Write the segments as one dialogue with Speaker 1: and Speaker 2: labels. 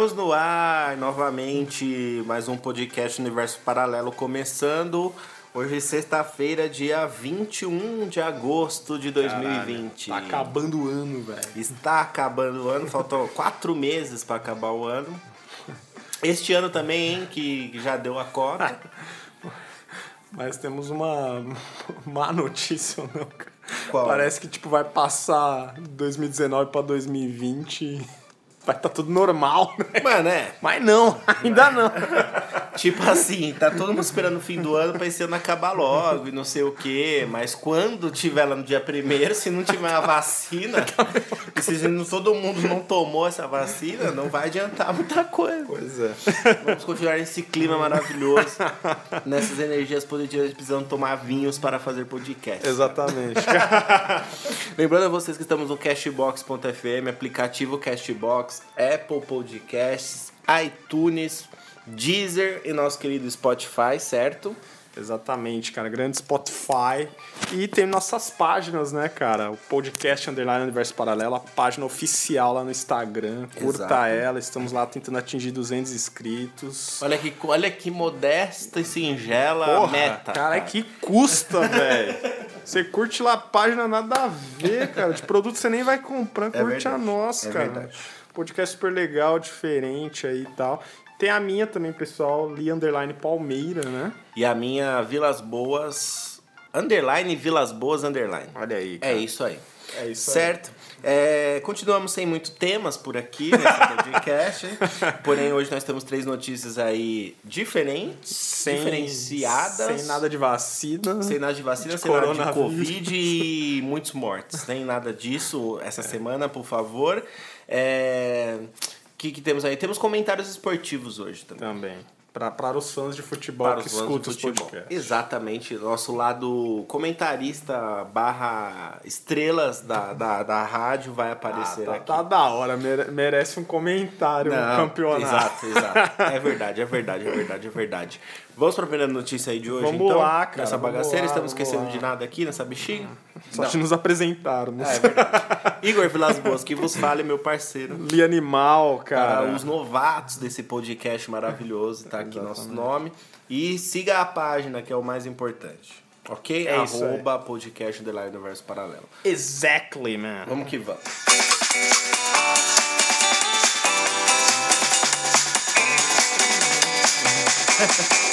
Speaker 1: Estamos no ar novamente, mais um podcast Universo Paralelo começando. Hoje é sexta-feira, dia 21 de agosto de 2020.
Speaker 2: Tá acabando o ano, velho.
Speaker 1: Está acabando o ano, faltam quatro meses para acabar o ano. Este ano também, hein, que já deu a cota.
Speaker 2: Mas temos uma má notícia, não, cara?
Speaker 1: Qual?
Speaker 2: Parece que tipo vai passar 2019 para 2020 vai estar tá tudo normal, né?
Speaker 1: Mano, é.
Speaker 2: Mas não, ainda não.
Speaker 1: Tipo assim, tá todo mundo esperando o fim do ano pra esse ano acabar logo e não sei o quê. Mas quando tiver lá no dia primeiro, se não tiver a vacina, e se todo mundo não tomou essa vacina, não vai adiantar muita coisa.
Speaker 2: Pois é.
Speaker 1: Vamos continuar nesse clima maravilhoso, nessas energias positivas, precisando tomar vinhos para fazer podcast.
Speaker 2: Exatamente.
Speaker 1: Lembrando a vocês que estamos no Cashbox.fm, aplicativo Cashbox, Apple Podcasts, iTunes, Deezer e nosso querido Spotify, certo?
Speaker 2: Exatamente, cara. Grande Spotify. E tem nossas páginas, né, cara? O podcast Underline Universo Paralelo, a página oficial lá no Instagram. Curta
Speaker 1: Exato.
Speaker 2: ela, estamos lá tentando atingir 200 inscritos.
Speaker 1: Olha que, olha que modesta e singela
Speaker 2: Porra,
Speaker 1: meta.
Speaker 2: cara, é que custa, velho. Você curte lá a página, nada a ver, cara. De produto você nem vai comprar, curte
Speaker 1: verdade,
Speaker 2: a nossa,
Speaker 1: é
Speaker 2: cara.
Speaker 1: verdade.
Speaker 2: Podcast super legal, diferente aí e tal. Tem a minha também, pessoal, Li Underline Palmeira, né?
Speaker 1: E a minha Vilas Boas, underline Vilas Boas, underline.
Speaker 2: Olha aí,
Speaker 1: É isso aí.
Speaker 2: É isso aí.
Speaker 1: certo? É, continuamos sem muito temas por aqui nesse podcast. Porém, hoje nós temos três notícias aí diferentes, diferenciadas.
Speaker 2: Sem nada de vacina.
Speaker 1: Sem nada de vacina,
Speaker 2: de
Speaker 1: sem nada de
Speaker 2: coronavírus.
Speaker 1: Covid e muitos mortos. Nem nada disso essa semana, por favor. É, O que, que temos aí? Temos comentários esportivos hoje também.
Speaker 2: Também. Pra, para os fãs de futebol
Speaker 1: Para
Speaker 2: que escutam os podcasts.
Speaker 1: Exatamente. Nosso lado comentarista barra estrelas da, da, da rádio vai
Speaker 2: Ah,
Speaker 1: aparecer
Speaker 2: tá,
Speaker 1: aqui.
Speaker 2: tá da hora, mere- merece um comentário
Speaker 1: Não,
Speaker 2: campeonato.
Speaker 1: Exato, exato. É verdade, é verdade, é verdade, é verdade. Vamos para a primeira notícia aí de hoje,
Speaker 2: Vamos
Speaker 1: então?
Speaker 2: lá, cara,
Speaker 1: Nessa bagaceira,
Speaker 2: lá,
Speaker 1: estamos esquecendo
Speaker 2: lá.
Speaker 1: de nada aqui nessa bexiga?
Speaker 2: Só de nos apresentarmos.
Speaker 1: É verdade. Igor Vilas Boas, que vos fale, meu parceiro.
Speaker 2: Li Animal, cara.
Speaker 1: Para os novatos desse podcast maravilhoso, tá aqui nosso nome. E siga a página, que é o mais importante. Ok?
Speaker 2: É isso.
Speaker 1: Arroba podcast Underline Universo Paralelo.
Speaker 2: Exactly, man.
Speaker 1: Vamos que vamos.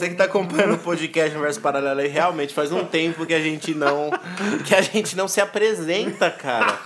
Speaker 1: você que tá acompanhando o podcast Universo Paralelo aí, realmente faz um tempo que a gente não que a gente não se apresenta, cara.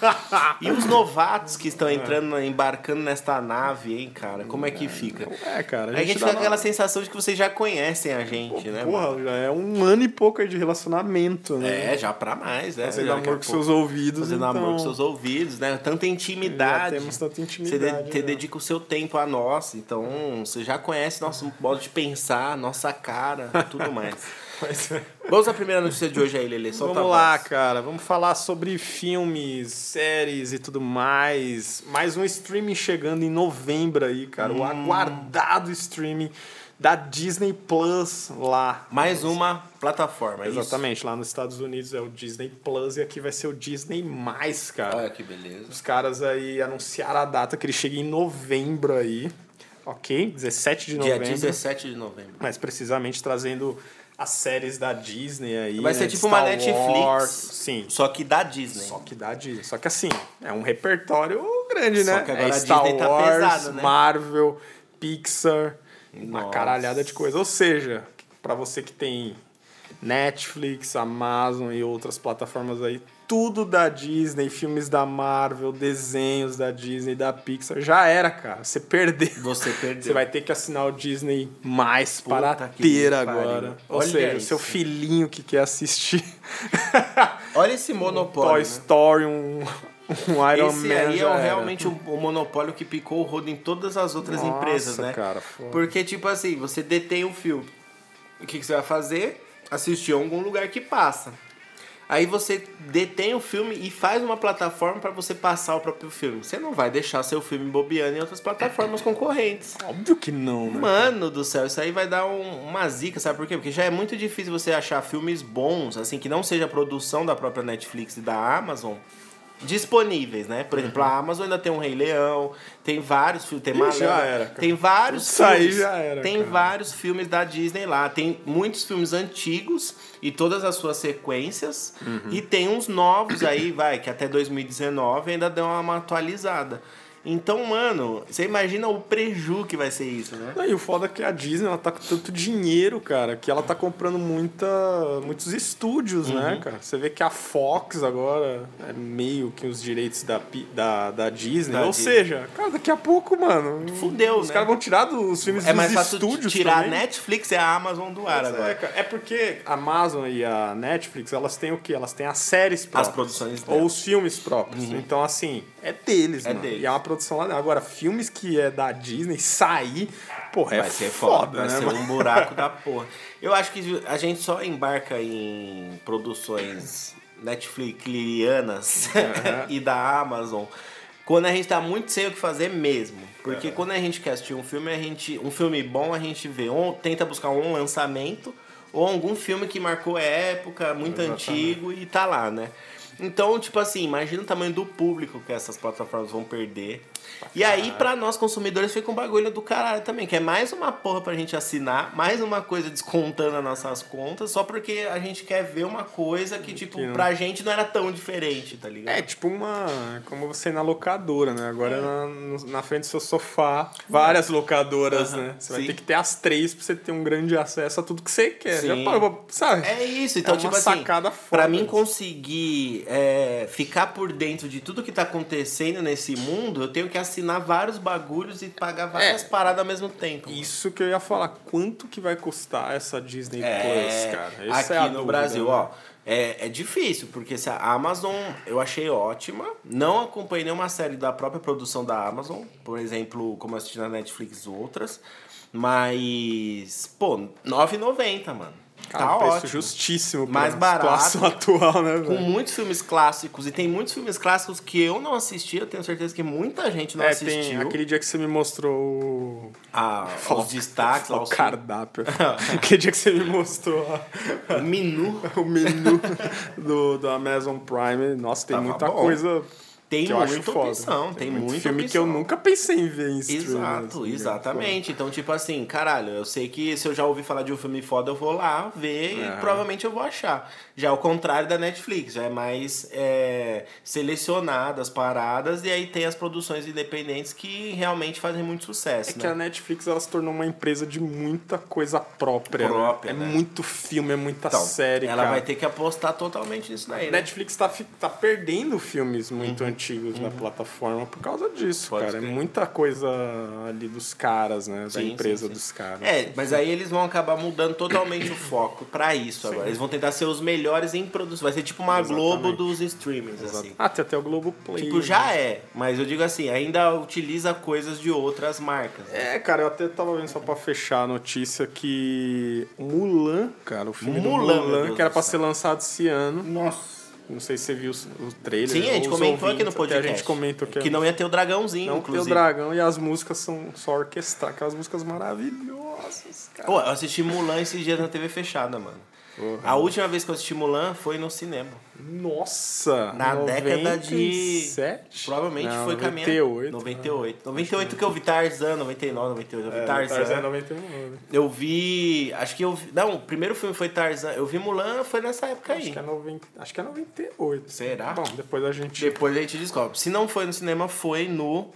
Speaker 1: E os novatos que estão entrando, embarcando nesta nave, hein, cara? Como é que fica?
Speaker 2: É, cara.
Speaker 1: A gente
Speaker 2: dá
Speaker 1: fica com aquela sensação de que vocês já conhecem a gente, né? mano?
Speaker 2: Porra, já é um ano e pouco aí de relacionamento, né?
Speaker 1: É, já pra mais, né?
Speaker 2: Fazendo
Speaker 1: a
Speaker 2: amor com seus ouvidos.
Speaker 1: Fazendo
Speaker 2: então,
Speaker 1: amor com seus ouvidos, né? Tanta intimidade.
Speaker 2: Já temos tanta
Speaker 1: Você
Speaker 2: intimidade,
Speaker 1: de- te
Speaker 2: né?
Speaker 1: dedica o seu tempo a nós, então você já conhece nosso modo de pensar, nossa cara, tudo mais.
Speaker 2: Mas- é.
Speaker 1: Vamos à primeira notícia de hoje aí, Lele. Solta
Speaker 2: Vamos lá, cara. Vamos falar sobre filmes, séries e tudo mais. Mais um streaming chegando em novembro aí, cara.
Speaker 1: Hum.
Speaker 2: O aguardado streaming da Disney Plus lá.
Speaker 1: Mais uma plataforma, é isso?
Speaker 2: Exatamente, lá nos Estados Unidos é o Disney Plus e aqui vai ser o Disney Mais, cara.
Speaker 1: Olha que beleza.
Speaker 2: Os caras aí anunciaram a data que ele chega em novembro aí. Ok? 17 de
Speaker 1: Dia
Speaker 2: novembro.
Speaker 1: 17 de novembro.
Speaker 2: Mas precisamente trazendo as séries da Disney aí.
Speaker 1: Vai
Speaker 2: né,
Speaker 1: ser
Speaker 2: de
Speaker 1: tipo uma
Speaker 2: Star
Speaker 1: Netflix.
Speaker 2: Wars. Sim.
Speaker 1: Só que da Disney.
Speaker 2: Só que dá Disney. Só que assim, é um repertório grande,
Speaker 1: Só
Speaker 2: né?
Speaker 1: que agora
Speaker 2: é
Speaker 1: a
Speaker 2: Star
Speaker 1: Disney tá
Speaker 2: Wars,
Speaker 1: pesado, né?
Speaker 2: Marvel, Pixar, uma
Speaker 1: Nossa.
Speaker 2: caralhada de coisa. Ou seja, pra você que tem Netflix, Amazon e outras plataformas aí, tudo da Disney, filmes da Marvel, desenhos da Disney, da Pixar, já era, cara. Você perdeu.
Speaker 1: Você perdeu.
Speaker 2: Você vai ter que assinar o Disney mais
Speaker 1: Puta
Speaker 2: para ter agora. Ou
Speaker 1: Olha
Speaker 2: seja, o
Speaker 1: isso.
Speaker 2: seu filhinho que quer assistir
Speaker 1: Olha esse monopólio.
Speaker 2: Toy
Speaker 1: né?
Speaker 2: Story, um, um Iron
Speaker 1: Esse
Speaker 2: Man.
Speaker 1: aí é o- realmente o, o monopólio que picou o rodo em todas as outras
Speaker 2: Nossa,
Speaker 1: empresas, né?
Speaker 2: cara, foda.
Speaker 1: Porque, tipo assim, você detém um filme. O que, que você vai fazer? Assistir a algum lugar que passa. Aí você detém o filme e faz uma plataforma para você passar o próprio filme. Você não vai deixar seu filme bobeando em outras plataformas concorrentes.
Speaker 2: Óbvio que não, né?
Speaker 1: Mano do céu, isso aí vai dar um- uma zica, sabe por quê? Porque já é muito difícil você achar filmes bons, assim, que não seja produção da própria Netflix e da Amazon, disponíveis, né? Por exemplo, a Amazon ainda tem um Rei Leão, tem vários filmes, tem Malévola,
Speaker 2: já era, cara.
Speaker 1: tem vários
Speaker 2: Isso aí
Speaker 1: filmes,
Speaker 2: já era,
Speaker 1: tem
Speaker 2: cara.
Speaker 1: vários filmes da Disney lá, tem muitos filmes antigos e todas as suas sequências
Speaker 2: Uhum.
Speaker 1: e tem uns novos aí, vai, que até 2019 ainda deu uma atualizada. Então, mano, você imagina o preju que vai ser isso, né?
Speaker 2: Não, E o foda é que a Disney ela tá com tanto dinheiro, cara, que ela tá comprando muita, muitos estúdios,
Speaker 1: Uhum.
Speaker 2: né, cara? Você vê que a Fox agora é meio que os direitos da, da, da Disney.
Speaker 1: Da
Speaker 2: Ou
Speaker 1: Disney.
Speaker 2: seja, cara, daqui a pouco, mano.
Speaker 1: Fudeu,
Speaker 2: Os
Speaker 1: né?
Speaker 2: caras vão tirar dos filmes
Speaker 1: É
Speaker 2: dos
Speaker 1: mais fácil
Speaker 2: estúdios
Speaker 1: tirar
Speaker 2: também.
Speaker 1: a Netflix e a Amazon do ar
Speaker 2: É,
Speaker 1: agora.
Speaker 2: cara. É porque a Amazon e a Netflix, elas têm o quê? Elas têm as séries próprias.
Speaker 1: produções
Speaker 2: Ou
Speaker 1: delas.
Speaker 2: os filmes próprios. Então, assim, é deles,
Speaker 1: É
Speaker 2: mano.
Speaker 1: deles.
Speaker 2: E é uma produção lá dentro. Agora, filmes que é da Disney, sair, porra, é
Speaker 1: Vai ser foda, vai
Speaker 2: né,
Speaker 1: ser
Speaker 2: mano?
Speaker 1: um buraco da porra. Eu acho que a gente só embarca em produções Netflixianas e da Amazon quando a gente tá muito sem o que fazer mesmo. Porque quando a gente quer assistir um filme, a gente, um filme bom, a gente vê, ou tenta buscar um lançamento, ou algum filme que marcou época, muito
Speaker 2: Exatamente.
Speaker 1: antigo e tá lá, né? Então, tipo assim, imagina o tamanho do público que essas plataformas vão perder. E aí, pra nós consumidores, fica um bagulho do caralho também, que é mais uma porra pra gente assinar, mais uma coisa descontando as nossas contas, só porque a gente quer ver uma coisa que, tipo,
Speaker 2: Que não-
Speaker 1: pra gente não era tão diferente, tá ligado?
Speaker 2: É tipo uma. Como você ir na locadora, né? Agora é na, na frente do seu sofá, várias locadoras, né? Você vai
Speaker 1: sim.
Speaker 2: ter que ter as três pra você ter um grande acesso a tudo que você quer.
Speaker 1: Sim.
Speaker 2: Já parou, sabe?
Speaker 1: É isso, então,
Speaker 2: É uma
Speaker 1: tipo assim,
Speaker 2: sacada foda
Speaker 1: pra mim conseguir é, ficar por dentro de tudo que tá acontecendo nesse mundo, eu tenho que assinar vários bagulhos e pagar várias
Speaker 2: É.
Speaker 1: paradas ao mesmo tempo.
Speaker 2: Isso que eu ia falar. Quanto que vai custar essa Disney
Speaker 1: É,
Speaker 2: Plus, cara? Essa
Speaker 1: aqui
Speaker 2: é a
Speaker 1: no
Speaker 2: dúvida,
Speaker 1: Brasil,
Speaker 2: né?
Speaker 1: ó. É, é difícil, porque se a Amazon eu achei ótima. Não acompanhei nenhuma série da própria produção da Amazon. Por exemplo, como eu assisti na Netflix outras. Mas, pô, R$ 9,90, mano.
Speaker 2: Cara,
Speaker 1: tá
Speaker 2: um preço
Speaker 1: ótimo.
Speaker 2: justíssimo pra
Speaker 1: Mais barato.
Speaker 2: situação atual, né,
Speaker 1: Com
Speaker 2: velho?
Speaker 1: muitos filmes clássicos. E tem muitos filmes clássicos que eu não assisti. Eu tenho certeza que muita gente não
Speaker 2: É,
Speaker 1: assistiu.
Speaker 2: tem aquele dia que você me mostrou o-
Speaker 1: Ah, os destaques,
Speaker 2: o
Speaker 1: os
Speaker 2: cardápio. aquele dia que você me mostrou
Speaker 1: o menu.
Speaker 2: o menu do, do Amazon Prime. Nossa, tem
Speaker 1: Tava
Speaker 2: muita
Speaker 1: bom.
Speaker 2: coisa
Speaker 1: Tem muita opção. Tem,
Speaker 2: muito
Speaker 1: muita
Speaker 2: filme
Speaker 1: opção.
Speaker 2: que eu nunca pensei em ver em.
Speaker 1: Exato,
Speaker 2: assim,
Speaker 1: exatamente. Então, tipo assim, caralho, eu sei que se eu já ouvi falar de um filme foda, eu vou lá ver
Speaker 2: Aham.
Speaker 1: e provavelmente eu vou achar. Já ao contrário da Netflix, já é mais é, selecionado as paradas e aí tem as produções independentes que realmente fazem muito sucesso,
Speaker 2: É que
Speaker 1: né?
Speaker 2: a Netflix ela se tornou uma empresa de muita coisa própria. né?
Speaker 1: Própria,
Speaker 2: É
Speaker 1: né?
Speaker 2: muito filme, é muita
Speaker 1: Então,
Speaker 2: série,
Speaker 1: ela
Speaker 2: cara.
Speaker 1: vai ter que apostar totalmente nisso daí, né?
Speaker 2: Netflix tá, fi- tá perdendo filmes muito antigos na plataforma por causa disso,
Speaker 1: Uhum. Pode
Speaker 2: cara. É muita coisa ali dos caras, né? da
Speaker 1: Sim,
Speaker 2: empresa
Speaker 1: sim, sim.
Speaker 2: dos caras.
Speaker 1: É, mas aí eles vão acabar mudando totalmente o foco pra isso agora. Eles vão tentar ser os melhores em produção. Vai ser tipo uma
Speaker 2: Exatamente.
Speaker 1: Globo dos streamings, assim.
Speaker 2: Ah, tem até o Globoplay.
Speaker 1: Tipo, já é, mas eu digo assim, ainda utiliza coisas de outras marcas. né?
Speaker 2: É, cara, eu até tava vendo só pra fechar a notícia que o Mulan, cara, o filme
Speaker 1: Mulan,
Speaker 2: Mulan, que era pra ser lançado esse ano.
Speaker 1: Nossa.
Speaker 2: Não sei se você viu o trailer.
Speaker 1: Sim, a gente comentou aqui no
Speaker 2: ouvintes, até
Speaker 1: podcast.
Speaker 2: A gente comentou que,
Speaker 1: que não ia ter o dragãozinho,
Speaker 2: não tem o
Speaker 1: inclusive.
Speaker 2: dragão e as músicas são só orquestradas, aquelas músicas maravilhosas, cara.
Speaker 1: Pô, eu assisti Mulan esses dias na TV fechada, mano.
Speaker 2: Porra.
Speaker 1: A última vez que eu assisti Mulan foi no cinema.
Speaker 2: Nossa!
Speaker 1: Na década de-
Speaker 2: 97?
Speaker 1: Provavelmente
Speaker 2: Não,
Speaker 1: foi
Speaker 2: 98.
Speaker 1: 98. 98. 98 que eu vi Tarzan, 99, 98. Eu vi
Speaker 2: É,
Speaker 1: Tarzan.
Speaker 2: Tarzan é 99.
Speaker 1: Eu vi. Acho que eu vi. Não, o primeiro filme foi Tarzan. Eu vi Mulan, foi nessa época aí.
Speaker 2: Acho que, é 90, acho que é 98.
Speaker 1: Será?
Speaker 2: Bom, depois a gente.
Speaker 1: Depois a gente descobre. Se não foi no cinema, foi no.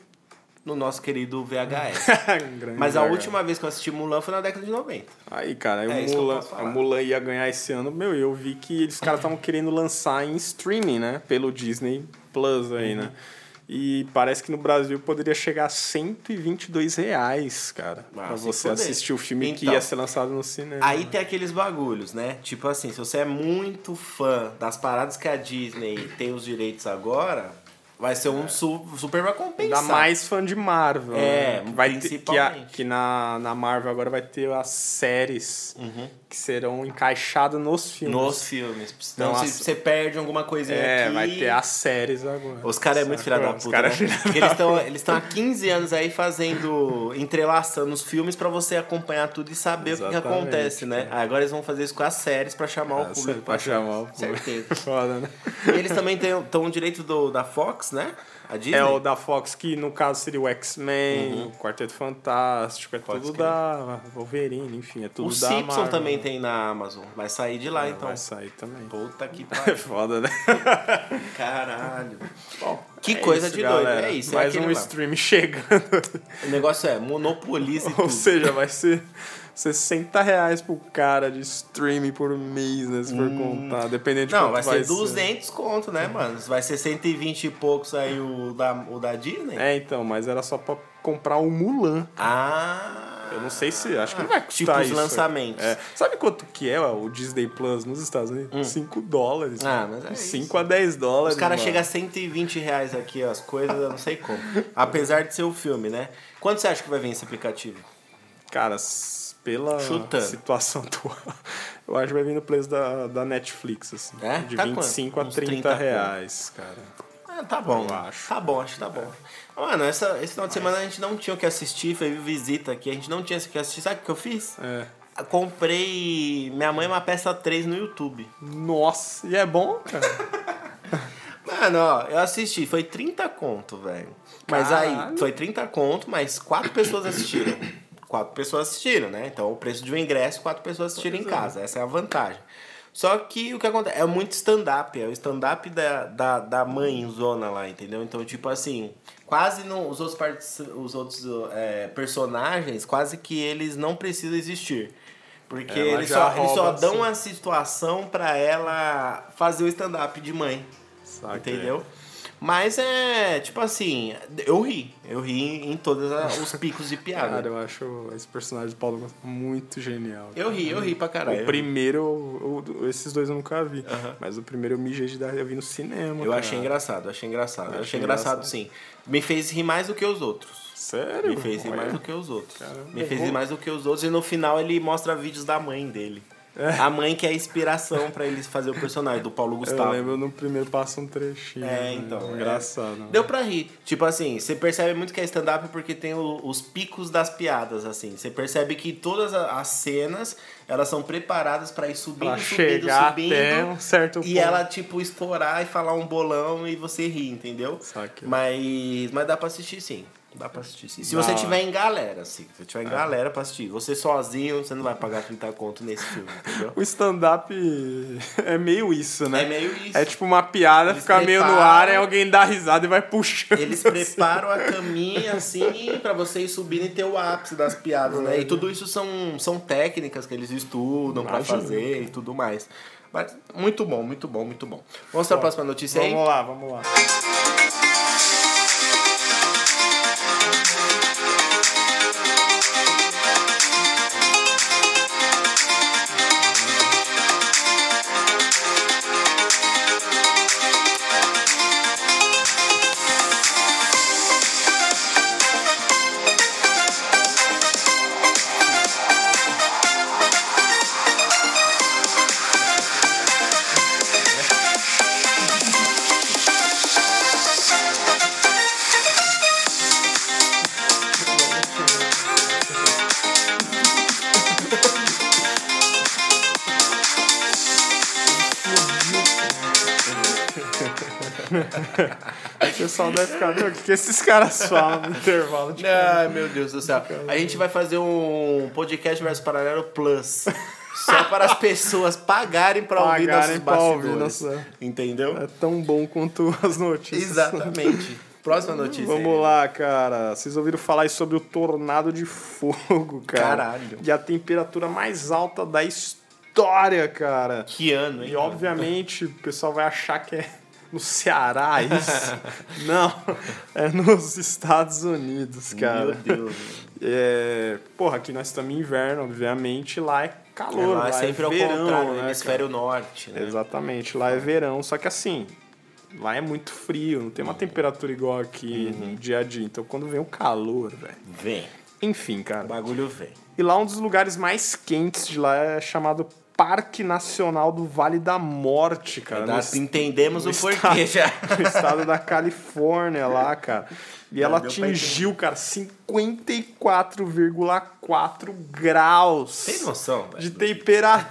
Speaker 1: No nosso querido VHS. Mas a
Speaker 2: zaga.
Speaker 1: última vez que eu assisti Mulan foi na década de 90.
Speaker 2: Aí, cara,
Speaker 1: É
Speaker 2: o
Speaker 1: que
Speaker 2: Mulan, a Mulan ia ganhar esse ano. Meu, eu vi que os caras estavam querendo lançar em streaming, né? Pelo Disney Plus aí,
Speaker 1: Uhum.
Speaker 2: né? E parece que no Brasil poderia chegar a 122 reais, cara.
Speaker 1: Ah,
Speaker 2: pra você
Speaker 1: fuder.
Speaker 2: assistir o filme que
Speaker 1: Então,
Speaker 2: ia ser lançado no cinema.
Speaker 1: Aí tem aqueles bagulhos, né? Tipo assim, se você é muito fã das paradas que a Disney tem os direitos agora, Vai ser um su- super pra compensar.
Speaker 2: Ainda mais fã de Marvel.
Speaker 1: É,
Speaker 2: né? vai ter, que, a-
Speaker 1: principalmente.
Speaker 2: que na, na Marvel agora vai ter as séries
Speaker 1: Uhum.
Speaker 2: que serão encaixadas nos filmes.
Speaker 1: Nos filmes. Então,
Speaker 2: Então,
Speaker 1: se você perde alguma coisinha
Speaker 2: É,
Speaker 1: aqui...
Speaker 2: vai ter as séries agora.
Speaker 1: Os caras é muito filha da
Speaker 2: Os
Speaker 1: puta, né?
Speaker 2: é
Speaker 1: Porque eles estão eles há 15 anos aí fazendo, entrelaçando os filmes pra você acompanhar tudo e saber o que que,
Speaker 2: Exatamente,
Speaker 1: acontece, né? Agora eles vão fazer isso com as séries pra chamar o
Speaker 2: Ah,
Speaker 1: público.
Speaker 2: pra chamar o público.
Speaker 1: Certeza.
Speaker 2: Foda, né?
Speaker 1: E eles também estão direito do, da Fox, né?
Speaker 2: É o da Fox, que no caso seria o X-Men, o Quarteto Fantástico, é
Speaker 1: Uhum. Pode
Speaker 2: tudo da Wolverine, enfim, é tudo
Speaker 1: o
Speaker 2: da
Speaker 1: Simpson
Speaker 2: Marvel.
Speaker 1: também tem na Amazon. Vai sair de lá,
Speaker 2: É,
Speaker 1: então.
Speaker 2: Vai sair também.
Speaker 1: Puta que
Speaker 2: É
Speaker 1: pariu.
Speaker 2: foda, né?
Speaker 1: Caralho. Que
Speaker 2: É
Speaker 1: coisa
Speaker 2: isso,
Speaker 1: de
Speaker 2: galera.
Speaker 1: doido. É isso. é
Speaker 2: Mais
Speaker 1: aquele
Speaker 2: um
Speaker 1: lá.
Speaker 2: stream chegando.
Speaker 1: O negócio é monopolize
Speaker 2: Ou
Speaker 1: tudo.
Speaker 2: seja, vai ser 60 reais pro cara de streaming por mês, né? Se for contar. Dependendo de
Speaker 1: Hum. Não,
Speaker 2: quanto
Speaker 1: vai ser 200 conto, né, mano? Vai ser 120 e poucos aí o da, o da Disney.
Speaker 2: É, então, mas era só pra comprar o Mulan.
Speaker 1: Ah.
Speaker 2: Eu não sei se. Acho que não vai custar
Speaker 1: Tipo os
Speaker 2: isso.
Speaker 1: lançamentos.
Speaker 2: É. Sabe quanto que é ó, o Disney Plus nos Estados Unidos? 5 dólares.
Speaker 1: Ah, mas é
Speaker 2: 5 a 10 dólares.
Speaker 1: Os caras chegam a 120 reais aqui, ó, as coisas, eu não sei como. Apesar de ser o filme, né? Quanto você acha que vai vir esse aplicativo?
Speaker 2: Cara, pela
Speaker 1: Chutando.
Speaker 2: situação atual, eu acho que vai vir no preço da, da Netflix, assim.
Speaker 1: É?
Speaker 2: De
Speaker 1: Tá
Speaker 2: 25
Speaker 1: quanto?
Speaker 2: a
Speaker 1: Uns
Speaker 2: 30
Speaker 1: 30
Speaker 2: reais, cara.
Speaker 1: Ah, tá bom.
Speaker 2: Eu acho.
Speaker 1: Tá bom, acho que tá bom. Mano, essa, esse final de semana a gente não tinha o que assistir, foi visita aqui, a gente não tinha o que assistir. Sabe o que eu fiz?
Speaker 2: É.
Speaker 1: Comprei Minha Mãe é uma Peça 3 no YouTube.
Speaker 2: Nossa, e é bom, cara?
Speaker 1: Mano, ó, eu assisti, foi 30 conto, velho. Mas aí, foi 30 conto, mas quatro pessoas assistiram. Quatro pessoas assistiram, né? Então o preço de um ingresso, quatro pessoas assistiram em casa. Essa é a vantagem. Só que o que acontece? É muito stand-up, é o stand-up da, da, da mãezona lá, entendeu? Então, tipo assim, quase não. Os outros, os outros é, personagens, quase que eles não precisam existir. Porque
Speaker 2: Ela
Speaker 1: eles
Speaker 2: já
Speaker 1: só, eles só dão
Speaker 2: assim.
Speaker 1: a situação pra ela fazer o stand-up de mãe.
Speaker 2: Saquei.
Speaker 1: Entendeu? Mas é, tipo assim, eu ri. Eu ri em todos os picos de piada.
Speaker 2: Cara, eu acho esse personagem do Paulo muito genial.
Speaker 1: eu ri, eu ri pra caralho.
Speaker 2: O primeiro, eu- eu- esses dois eu nunca vi.
Speaker 1: Aham.
Speaker 2: Mas o primeiro eu mijei de dar, eu vi no cinema.
Speaker 1: Eu
Speaker 2: cara.
Speaker 1: achei engraçado, eu achei engraçado. Eu
Speaker 2: Achei
Speaker 1: engraçado,
Speaker 2: engraçado.
Speaker 1: sim. Me fez rir mais do que os outros.
Speaker 2: Sério?
Speaker 1: Me fez rir mais do que os outros.
Speaker 2: Caramba,
Speaker 1: Me fez rir mais do que os outros. E no final ele mostra vídeos da mãe dele. A mãe que é a inspiração pra ele fazer o personagem, do Paulo
Speaker 2: Eu
Speaker 1: Gustavo.
Speaker 2: lembro no primeiro passa um trechinho.
Speaker 1: É,
Speaker 2: né?
Speaker 1: então.
Speaker 2: Engraçado. né?
Speaker 1: Deu pra rir. Tipo assim, você percebe muito que é stand-up porque tem o- os picos das piadas, assim. Você percebe que todas as cenas, elas são preparadas pra ir subindo,
Speaker 2: Pra
Speaker 1: subindo,
Speaker 2: chegar
Speaker 1: subindo.
Speaker 2: até um certo
Speaker 1: E
Speaker 2: ponto.
Speaker 1: ela, tipo, estourar e falar um bolão e você rir, entendeu?
Speaker 2: Saquei.
Speaker 1: Mas, mas dá pra assistir sim. Dá pra assistir sim. Se
Speaker 2: Da
Speaker 1: você tiver em galera, assim. Se você tiver
Speaker 2: É.
Speaker 1: em galera pra assistir. Você sozinho, você não vai pagar 30 conto nesse filme, entendeu?
Speaker 2: O stand-up é meio isso, né?
Speaker 1: É meio isso.
Speaker 2: É tipo uma piada,
Speaker 1: Eles
Speaker 2: fica meio no
Speaker 1: preparam-
Speaker 2: ar, aí alguém dá risada e vai puxando.
Speaker 1: Eles preparam a caminha assim pra você ir subindo e ter o ápice das piadas, né? E tudo isso são, são técnicas que eles estudam pra
Speaker 2: Imagino.
Speaker 1: fazer e tudo mais. Mas muito bom, muito bom, muito bom. Vamos pra próxima notícia aí?
Speaker 2: Vamos lá, vamos lá. Que esses caras falam no intervalo? Tipo,
Speaker 1: Ai, meu Deus do céu. A gente vai fazer um podcast versus paralelo plus. Só para as pessoas pagarem pra ouvir nossos
Speaker 2: pra ouvir
Speaker 1: bastidores.
Speaker 2: nossa-
Speaker 1: Entendeu?
Speaker 2: é tão bom quanto as notícias.
Speaker 1: Exatamente. Próxima notícia.
Speaker 2: Vamos
Speaker 1: aí.
Speaker 2: lá, cara. Vocês ouviram falar sobre o tornado de fogo, cara?
Speaker 1: Caralho.
Speaker 2: E a temperatura mais alta da história, cara.
Speaker 1: Que ano, hein?
Speaker 2: E obviamente o pessoal vai achar que é no Ceará isso. Não, é nos Estados Unidos, cara.
Speaker 1: Meu Deus.
Speaker 2: É, porra, aqui nós estamos em inverno, obviamente, lá é calor,
Speaker 1: Lá é sempre ao
Speaker 2: verão,
Speaker 1: contrário, no
Speaker 2: né,
Speaker 1: hemisfério norte,
Speaker 2: cara?
Speaker 1: né?
Speaker 2: Exatamente, lá é verão, só que assim, lá é muito frio, não tem uma temperatura igual aqui no dia a dia. Então quando vem o calor, velho.
Speaker 1: Vem.
Speaker 2: Enfim,
Speaker 1: O
Speaker 2: cara.
Speaker 1: bagulho vem.
Speaker 2: E lá um dos lugares mais quentes de lá é chamado Parque Nacional do Vale da Morte, cara.
Speaker 1: Dá-
Speaker 2: no
Speaker 1: entendemos o
Speaker 2: no
Speaker 1: porquê já.
Speaker 2: no estado da Califórnia lá, cara. E ela atingiu, cara, 54,4 graus
Speaker 1: Tem noção, velho?
Speaker 2: de temperatura.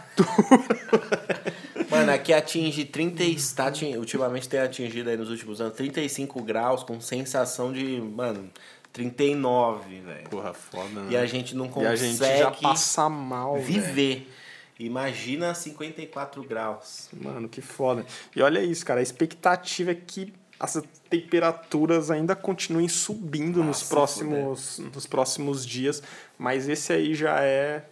Speaker 1: Mano, aqui atinge 30 e está ultimamente tem atingido aí nos últimos anos 35 graus com sensação de, mano, 39, velho.
Speaker 2: Porra, foda, né?
Speaker 1: E a gente não
Speaker 2: E
Speaker 1: consegue
Speaker 2: a gente já passa mal,
Speaker 1: viver. Imagina 54 graus.
Speaker 2: Mano, que foda. E olha isso, cara. A expectativa é que as temperaturas ainda continuem subindo nos,
Speaker 1: se
Speaker 2: próximos, nos próximos dias. Mas esse aí já é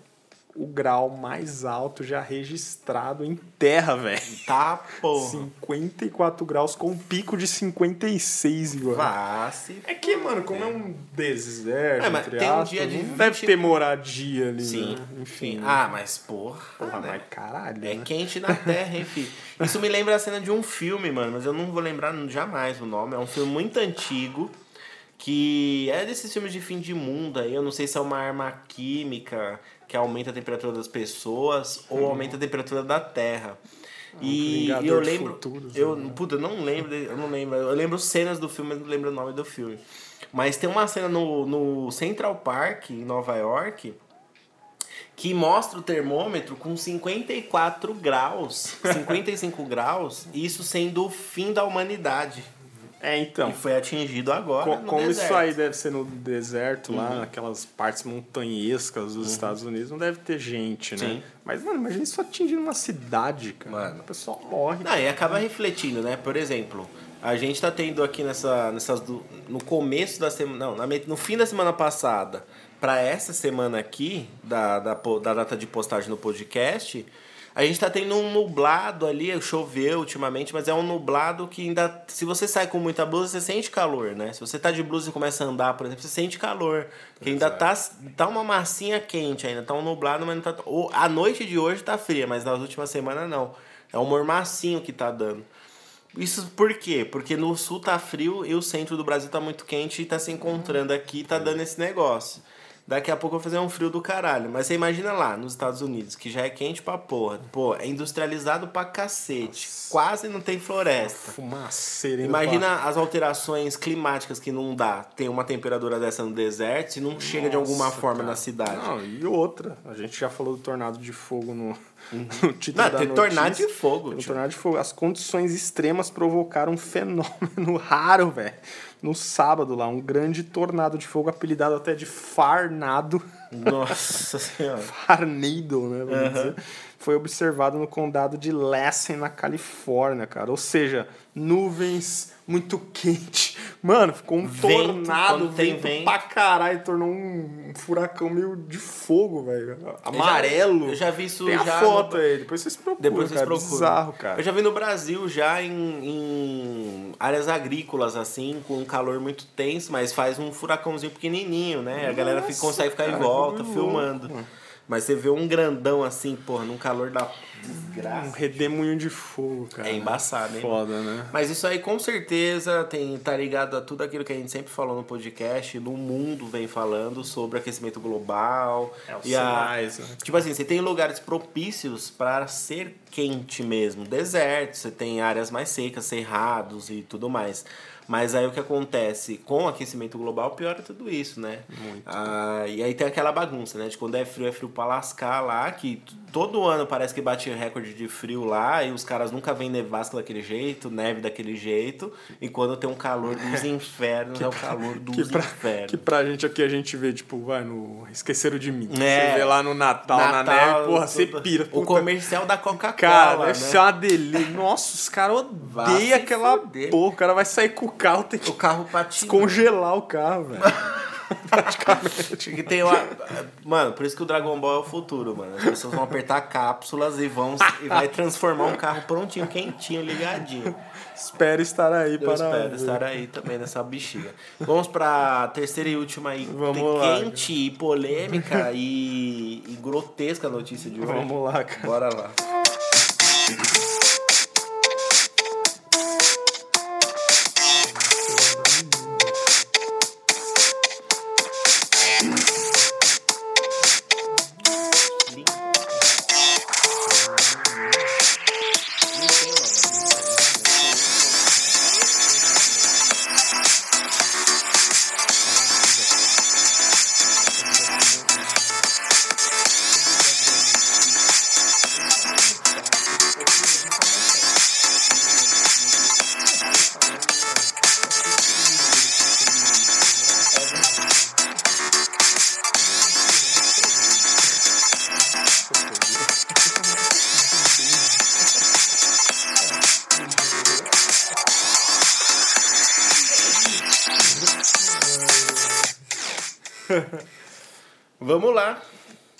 Speaker 2: o grau mais alto já registrado em terra, velho.
Speaker 1: Tá, porra.
Speaker 2: 54 graus com um pico de 56 igual.
Speaker 1: Vá se
Speaker 2: É que, mano, como é um deserto,
Speaker 1: É, mas
Speaker 2: entre
Speaker 1: tem um dia de
Speaker 2: não deve
Speaker 1: 20
Speaker 2: ter moradia ali,
Speaker 1: Sim,
Speaker 2: né? Enfim.
Speaker 1: Enfim. Ah, mas porra.
Speaker 2: porra,
Speaker 1: né?
Speaker 2: mas caralho,
Speaker 1: É
Speaker 2: né?
Speaker 1: quente na terra, hein, filho? Isso me lembra a cena de um filme, mano, mas eu não vou lembrar jamais o nome. É um filme muito antigo que é desses filmes de fim de mundo aí. Eu não sei se é uma arma química que aumenta a temperatura das pessoas ou aumenta a temperatura da terra. E
Speaker 2: Vingador
Speaker 1: eu lembro.
Speaker 2: Futuros,
Speaker 1: eu,
Speaker 2: né?
Speaker 1: puta, eu não lembro, eu não lembro. Eu lembro cenas do filme, mas não lembro o nome do filme. Mas tem uma cena no, no Central Park, em Nova York, que mostra o termômetro com 54 graus, 55 graus, isso sendo o fim da humanidade.
Speaker 2: É, então.
Speaker 1: E foi atingido agora.
Speaker 2: Co- como
Speaker 1: deserto.
Speaker 2: isso aí deve ser no deserto, lá
Speaker 1: Uhum.
Speaker 2: naquelas partes montanhescas dos Estados Unidos, não deve ter gente, né?
Speaker 1: Sim.
Speaker 2: Mas, mano, imagina isso atingindo uma cidade, cara.
Speaker 1: Mano.
Speaker 2: O pessoal morre.
Speaker 1: Não, e acaba refletindo, né? Por exemplo, a gente tá tendo aqui nessa, nessas do- no começo da semana, não, na no fim da semana passada, para essa semana aqui da, da, da data de postagem no podcast, a gente tá tendo um nublado ali, choveu ultimamente, mas é um nublado que ainda, se você sai com muita blusa, você sente calor, né? Se você tá de blusa e começa a andar, por exemplo, você sente calor, porque ainda tá, tá uma massinha quente ainda, tá um nublado, mas não tá, ou, a noite de hoje tá fria, mas nas últimas semanas não. É um mormacinho que tá dando. Isso por quê? Porque no sul tá frio e o centro do Brasil tá muito quente e tá se encontrando aqui e tá dando esse negócio. Daqui a pouco vai fazer um frio do caralho. Mas você imagina lá, nos Estados Unidos, que já é quente pra porra. Pô, é industrializado pra cacete. Quase não tem floresta.
Speaker 2: Fumaceira.
Speaker 1: Imagina as alterações climáticas que não dá. Tem uma temperatura dessa no deserto e não chega de alguma
Speaker 2: Nossa,
Speaker 1: forma
Speaker 2: cara.
Speaker 1: na cidade.
Speaker 2: Não, e outra. A gente já falou do tornado de fogo no, título
Speaker 1: Não, tem tornado de fogo,
Speaker 2: Tem um
Speaker 1: tio.
Speaker 2: tornado de fogo. As condições extremas provocaram um fenômeno raro, velho. No sábado lá, um grande tornado de fogo apelidado até de Farnado.
Speaker 1: Nossa senhora.
Speaker 2: Farnado, né? Vamos dizer, foi observado no condado de Lassen, na Califórnia, cara. Ou seja, nuvens muito quente. Mano, ficou um
Speaker 1: Vento,
Speaker 2: tornado, vento,
Speaker 1: vento.
Speaker 2: pra caralho, tornou um furacão meio de fogo, velho. Amarelo.
Speaker 1: Eu já vi isso
Speaker 2: Tem a
Speaker 1: já
Speaker 2: foto
Speaker 1: no-
Speaker 2: aí, depois vocês procuram,
Speaker 1: Depois vocês
Speaker 2: cara.
Speaker 1: procuram.
Speaker 2: Bizarro, cara.
Speaker 1: Eu já vi no Brasil, já em, em áreas agrícolas, assim, com um calor muito tenso, mas faz um furacãozinho pequenininho, né? A galera fica-
Speaker 2: Nossa,
Speaker 1: consegue ficar em
Speaker 2: cara,
Speaker 1: volta,
Speaker 2: que
Speaker 1: filmando.
Speaker 2: louco.
Speaker 1: Mas você vê um grandão assim, porra, num calor da
Speaker 2: Um
Speaker 1: desgraça.
Speaker 2: redemoinho de fogo, cara.
Speaker 1: É embaçado, hein?
Speaker 2: Foda, né?
Speaker 1: Mas isso aí com certeza tem, tá ligado a tudo aquilo que a gente sempre falou no podcast, no mundo vem falando sobre aquecimento global.
Speaker 2: É, os
Speaker 1: e a,
Speaker 2: sinais, né?
Speaker 1: Tipo assim, você tem lugares propícios para ser quente mesmo. Deserto, você tem áreas mais secas, cerrados e tudo mais. Mas aí o que acontece com o aquecimento global piora tudo isso, né?
Speaker 2: Muito.
Speaker 1: Ah, e aí tem aquela bagunça, né? De quando é frio, é frio pra lascar lá, que todo ano parece que bate recorde de frio lá, e os caras nunca vêm nevasca daquele jeito, neve daquele jeito, e quando tem um calor dos infernos, é o calor dos
Speaker 2: Que pra,
Speaker 1: infernos.
Speaker 2: que pra gente aqui a gente vê, tipo, vai no Esqueceram de Mim.
Speaker 1: É.
Speaker 2: Você vê lá no Natal, na neve, porra, você
Speaker 1: tudo-
Speaker 2: pira.
Speaker 1: O
Speaker 2: puta,
Speaker 1: comercial da Coca-Cola,
Speaker 2: Cara,
Speaker 1: né?
Speaker 2: deve ser uma delícia. Nossa, os caras odeiam aquela porra. O cara vai sair com o carro, tem que
Speaker 1: O carro patina.
Speaker 2: descongelar o carro, velho.
Speaker 1: Que tem uma... Mano, por isso que o Dragon Ball é o futuro, mano. As pessoas vão apertar cápsulas e vão e vai transformar um carro prontinho, quentinho, ligadinho.
Speaker 2: Espero estar aí
Speaker 1: Eu
Speaker 2: para
Speaker 1: espero
Speaker 2: ver.
Speaker 1: estar aí também nessa bexiga. Vamos pra terceira e última aí,
Speaker 2: Vamos lá,
Speaker 1: quente e polêmica e, e grotesca notícia de hoje.
Speaker 2: Vamos lá, cara.
Speaker 1: Bora lá. Vamos lá.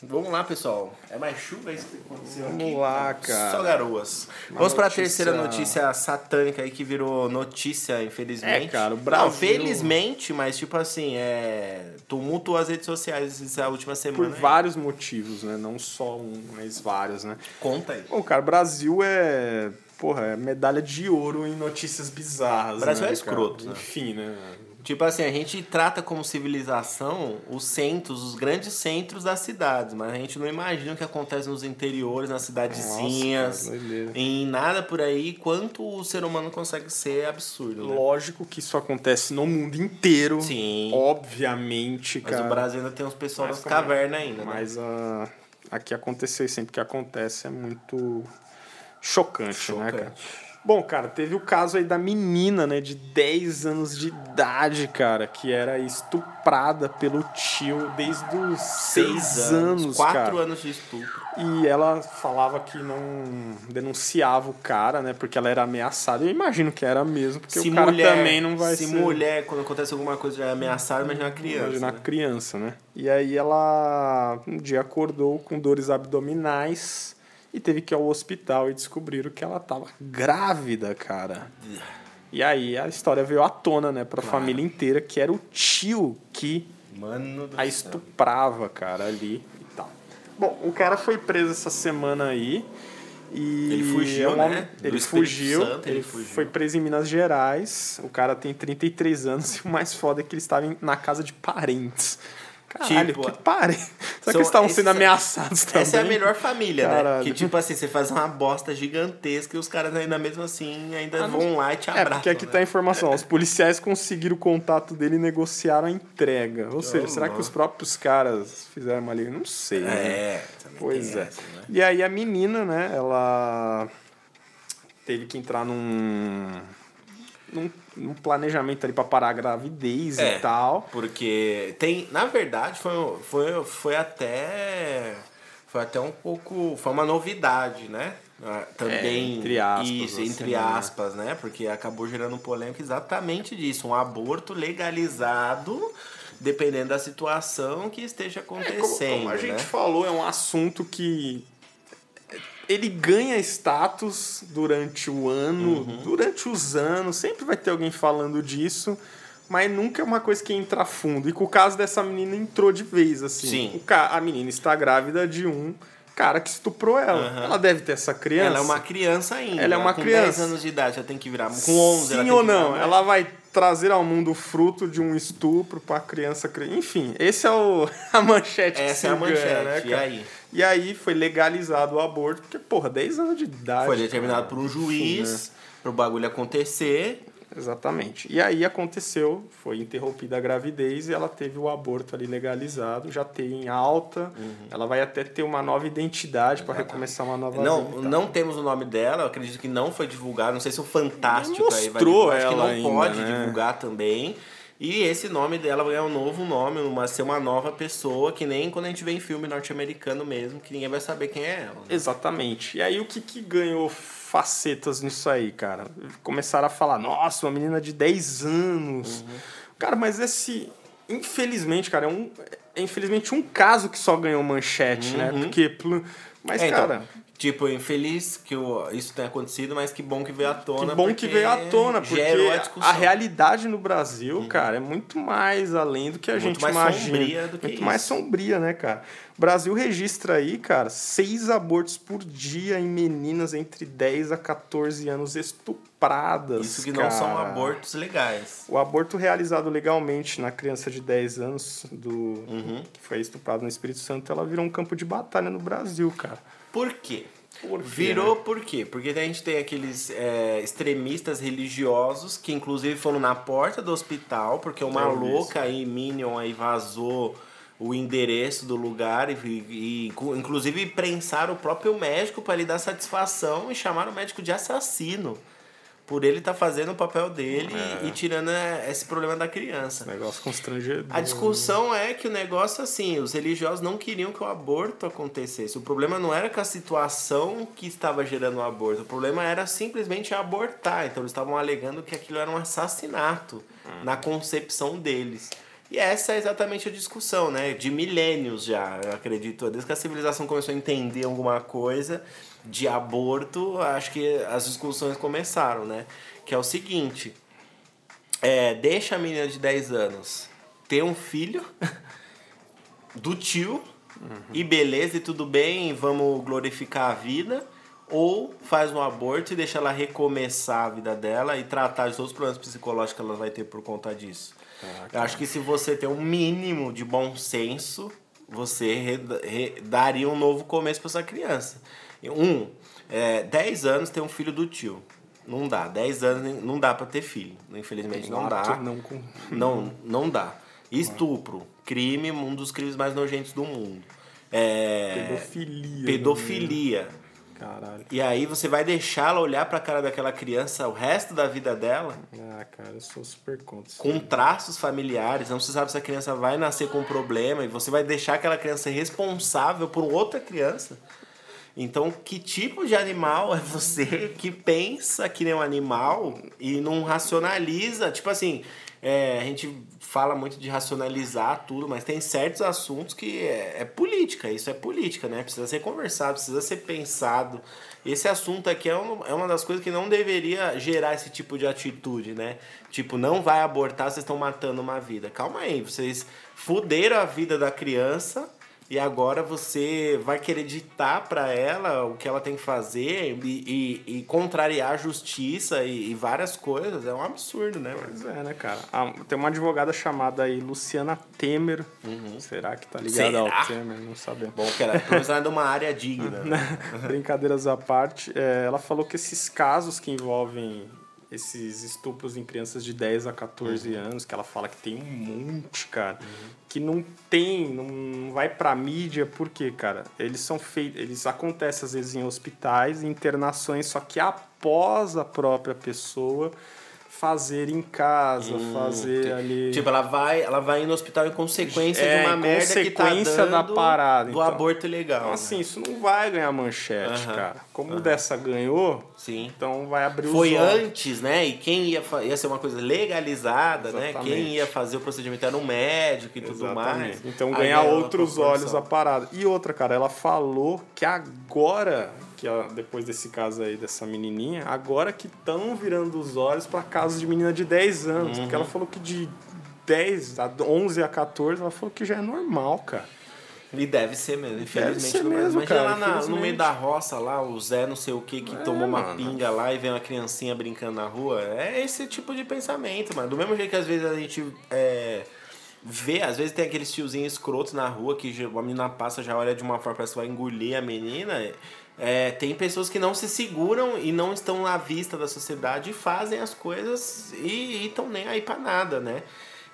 Speaker 1: Vamos lá, pessoal. É mais chuva isso que aconteceu
Speaker 2: Vamos
Speaker 1: aqui?
Speaker 2: lá, cara.
Speaker 1: Só garoas.
Speaker 2: Uma
Speaker 1: Vamos pra
Speaker 2: notícia-
Speaker 1: terceira notícia satânica aí que virou notícia, infelizmente.
Speaker 2: É, cara, o
Speaker 1: Não,
Speaker 2: Brasil-
Speaker 1: felizmente, mas tipo assim, é. Tumulto as redes sociais essa última semana.
Speaker 2: Por
Speaker 1: aí.
Speaker 2: vários motivos, né? Não só um, mas vários, né?
Speaker 1: Conta aí.
Speaker 2: Bom, cara, o Brasil é. Porra, é medalha de ouro em notícias bizarras.
Speaker 1: O Brasil
Speaker 2: né,
Speaker 1: é escroto, né?
Speaker 2: Enfim, né?
Speaker 1: Tipo assim, a gente trata como civilização os centros, os grandes centros das cidades, mas a gente não imagina o que acontece nos interiores, nas cidadezinhas,
Speaker 2: Nossa, cara,
Speaker 1: em nada por aí, quanto o ser humano consegue ser absurdo, né?
Speaker 2: Lógico que isso acontece no mundo inteiro.
Speaker 1: Sim.
Speaker 2: Obviamente,
Speaker 1: Mas
Speaker 2: cara.
Speaker 1: o Brasil ainda tem uns pessoal
Speaker 2: Mas
Speaker 1: das cavernas ainda, né?
Speaker 2: Mas ah, aqui aconteceu e sempre que acontece é muito chocante, né, cara? Bom, cara, teve o caso aí da menina, né, de 10 anos de idade, cara, que era estuprada pelo tio desde os 6 anos,
Speaker 1: quatro
Speaker 2: cara.
Speaker 1: anos de estupro.
Speaker 2: E ela falava que não denunciava o cara, né, porque ela era ameaçada. Eu imagino que era mesmo, porque o cara também não vai
Speaker 1: se
Speaker 2: ser...
Speaker 1: mulher, quando acontece alguma coisa, já é ameaçada, imagina uma criança.
Speaker 2: Imagina a
Speaker 1: né?
Speaker 2: criança, né? E aí ela um dia acordou com dores abdominais e teve que ir ao hospital e descobriram que ela tava grávida, cara. E aí a história veio à tona, né, pra família inteira, que era o tio que
Speaker 1: Mano
Speaker 2: a estuprava, cara, ali e tal. Bom, o cara foi preso essa semana aí. E
Speaker 1: Ele fugiu,
Speaker 2: é um
Speaker 1: né?
Speaker 2: Ele fugiu,
Speaker 1: Santo, ele
Speaker 2: ele
Speaker 1: fugiu.
Speaker 2: foi preso em Minas Gerais. O cara tem 33 anos e o mais foda é que ele estava na casa de parentes. Caralho,
Speaker 1: Tipo,
Speaker 2: que parente. Será
Speaker 1: são-
Speaker 2: que eles estavam sendo ameaçados também?
Speaker 1: Essa é a melhor família, né?
Speaker 2: Caralho.
Speaker 1: Que tipo assim, você faz uma bosta gigantesca e os caras ainda mesmo assim ainda
Speaker 2: Ah,
Speaker 1: vão lá e te
Speaker 2: É,
Speaker 1: abraçam.
Speaker 2: porque aqui
Speaker 1: né?
Speaker 2: tá a informação. Os policiais conseguiram o contato dele e negociaram a entrega. Ou seja, será que os próprios caras fizeram uma liga? Não sei. né?
Speaker 1: É, também
Speaker 2: Pois é.
Speaker 1: essa, né?
Speaker 2: E aí a menina, né, ela teve que entrar num, num, num planejamento ali pra parar a gravidez
Speaker 1: É.
Speaker 2: e tal.
Speaker 1: Porque tem, na verdade, foi, foi, foi até foi até um pouco, foi uma novidade, né? Ah, Também
Speaker 2: É, entre aspas,
Speaker 1: isso,
Speaker 2: assim,
Speaker 1: entre
Speaker 2: né?
Speaker 1: aspas, né? Porque acabou gerando polêmica exatamente disso, um aborto legalizado, dependendo da situação que esteja
Speaker 2: É, como,
Speaker 1: acontecendo,
Speaker 2: como a
Speaker 1: né?
Speaker 2: gente falou, é um assunto que ele ganha status durante o ano,
Speaker 1: Uhum.
Speaker 2: durante os anos, sempre vai ter alguém falando disso, mas nunca é uma coisa que entra a fundo. E com o caso dessa menina entrou de vez, assim.
Speaker 1: Sim.
Speaker 2: A menina está grávida de um cara que estuprou ela.
Speaker 1: Aham.
Speaker 2: Ela deve ter essa criança.
Speaker 1: Ela é uma criança ainda.
Speaker 2: Ela é uma
Speaker 1: com
Speaker 2: criança.
Speaker 1: 10 anos de idade, ela tem que virar. Com 11, ela
Speaker 2: Sim ou não? Ela vai trazer ao mundo o fruto de um estupro para a criança Enfim, esse é o, a manchete que
Speaker 1: Essa
Speaker 2: se
Speaker 1: é a
Speaker 2: ganha,
Speaker 1: manchete.
Speaker 2: né,
Speaker 1: e
Speaker 2: cara?
Speaker 1: aí?
Speaker 2: E aí foi legalizado o aborto, porque, porra, 10 anos de idade.
Speaker 1: Foi determinado por um juiz
Speaker 2: né?
Speaker 1: pro bagulho acontecer.
Speaker 2: Exatamente. E aí aconteceu, foi interrompida a gravidez e ela teve o aborto ali legalizado, já tem em alta. Ela vai até ter uma nova identidade para recomeçar uma nova
Speaker 1: Não,
Speaker 2: vida.
Speaker 1: não temos o nome dela, eu acredito que não foi divulgado. Não sei se o Fantástico
Speaker 2: Nem
Speaker 1: aí vai
Speaker 2: mostrou
Speaker 1: divulgar. Acho que
Speaker 2: ela
Speaker 1: não
Speaker 2: ainda,
Speaker 1: pode
Speaker 2: né?
Speaker 1: divulgar também. E esse nome dela é um novo nome, uma, ser uma nova pessoa, que nem quando a gente vê em filme norte-americano mesmo, que ninguém vai saber quem é ela. né?
Speaker 2: Exatamente. E aí o que, que ganhou facetas nisso aí, cara? Começaram a falar, nossa, uma menina de 10 anos.
Speaker 1: Uhum.
Speaker 2: Cara, mas esse. Infelizmente, cara, é um. É infelizmente um caso que só ganhou manchete, né? Porque. plu- Mas,
Speaker 1: Uhum. É, então,
Speaker 2: cara.
Speaker 1: Tipo, infeliz que o- isso tenha acontecido, mas que bom que veio à tona.
Speaker 2: Que bom que veio à tona, porque
Speaker 1: a
Speaker 2: realidade no Brasil, cara, é muito mais além do que a
Speaker 1: Muito
Speaker 2: gente
Speaker 1: mais
Speaker 2: imagina.
Speaker 1: sombria do que
Speaker 2: muito
Speaker 1: isso.
Speaker 2: mais sombria, né, cara? O Brasil registra aí, cara, seis abortos por dia em meninas entre 10 a 14 anos estupradas.
Speaker 1: Isso que não são
Speaker 2: cara.
Speaker 1: abortos legais.
Speaker 2: O aborto realizado legalmente na criança de 10 anos do
Speaker 1: Uhum.
Speaker 2: que foi estuprado no Espírito Santo, ela virou um campo de batalha no Brasil, cara.
Speaker 1: Por quê?
Speaker 2: Por quê,
Speaker 1: Virou
Speaker 2: né?
Speaker 1: por quê? Porque a gente tem aqueles é, extremistas religiosos que inclusive foram na porta do hospital, porque uma
Speaker 2: vi
Speaker 1: louca aí, Minion, aí vazou o endereço do lugar e, e, e inclusive prensaram o próprio médico para lhe dar satisfação e chamaram o médico de assassino. Por ele estar fazendo o papel dele
Speaker 2: É.
Speaker 1: e, tirando é, esse problema da criança.
Speaker 2: Negócio constrangedor.
Speaker 1: A discussão é que o negócio assim, os religiosos não queriam que o aborto acontecesse. O problema não era com a situação que estava gerando o aborto, o problema era simplesmente abortar. Então eles estavam alegando que aquilo era um assassinato na concepção deles. E essa é exatamente a discussão, né? De milênios já, eu acredito. Desde que a civilização começou a entender alguma coisa de aborto, acho que as discussões começaram, né? Que é o seguinte: é, deixa a menina de 10 anos ter um filho do tio uhum. e beleza, e tudo bem, vamos glorificar a vida. Ou faz um aborto e deixa ela recomeçar a vida dela e tratar os problemas psicológicos que ela vai ter por conta disso. Ah, Eu acho que se você tem um mínimo de bom senso, você daria um novo começo para essa criança. Um, é, 10 anos tem um filho do tio. Não dá. 10 anos não dá para ter filho. Infelizmente não dá.
Speaker 2: Não, com...
Speaker 1: não, não dá. Estupro, crime, um dos crimes mais nojentos do mundo. É...
Speaker 2: Pedofilia.
Speaker 1: Né? Pedofilia.
Speaker 2: Caralho.
Speaker 1: E aí você vai deixá-la olhar pra cara daquela criança o resto da vida dela.
Speaker 2: Ah, cara, eu sou super contra.
Speaker 1: Com traços familiares, não se sabe se a criança vai nascer com um problema e você vai deixar aquela criança responsável por outra criança. Então, que tipo de animal é você que pensa que nem um animal e não racionaliza? Tipo assim, é, a gente fala muito de racionalizar tudo, mas tem certos assuntos que é, é, política, isso é política, né? Precisa ser conversado, precisa ser pensado. Esse assunto aqui é, um, é uma das coisas que não deveria gerar esse tipo de atitude, né? Tipo, não vai abortar, vocês estão matando uma vida. Calma aí, vocês fuderam a vida da criança e agora você vai querer ditar para ela o que ela tem que fazer e, e, e contrariar a justiça e, e, várias coisas. É um absurdo, né?
Speaker 2: Pois é, né, cara? Ah, tem uma advogada chamada aí Luciana Temer. Uhum. Será que tá ligada Será? ao Temer? Não sabemos.
Speaker 1: Bom, que ela é de uma área digna. Né?
Speaker 2: Brincadeiras à parte, é, ela falou que esses casos que envolvem esses estupros em crianças de 10 a 14 uhum. anos, que ela fala que tem um monte, cara, uhum. Que não tem, não vai pra mídia, por quê, cara? Eles são feitos, eles acontecem às vezes em hospitais, internações, só que após a própria pessoa fazer em casa, hum, fazer ali.
Speaker 1: Tipo, ela vai, ela vai no hospital em consequência é, de uma merda que tá dando
Speaker 2: da parada,
Speaker 1: do
Speaker 2: então.
Speaker 1: aborto ilegal.
Speaker 2: Então, assim, isso não vai ganhar manchete, cara. Como dessa ganhou,
Speaker 1: Sim.
Speaker 2: então vai abrir
Speaker 1: Foi antes, né? E quem ia, ia ser uma coisa legalizada, Exatamente. né? Quem ia fazer o procedimento era um médico e Exatamente. tudo mais.
Speaker 2: Então ganhar outros olhos a parada. E outra, cara, ela falou que agora que depois desse caso aí dessa menininha, agora que estão virando os olhos para casos de menina de 10 anos, uhum. porque ela falou que de 10 a 11 a 14, ela falou que já é normal, cara.
Speaker 1: E deve ser mesmo, infelizmente. Deve ser mesmo, Imagina cara, lá na, no meio da roça, lá, o Zé não sei o que, que é, tomou uma mano. pinga lá e vem uma criancinha brincando na rua. É esse tipo de pensamento, mano. Do mesmo jeito que às vezes a gente é, vê, às vezes tem aqueles tiozinhos escrotos na rua que a menina passa, já olha de uma forma, parece que vai engolir a menina. É, tem pessoas que não se seguram e não estão à vista da sociedade e fazem as coisas e estão nem aí para nada, né?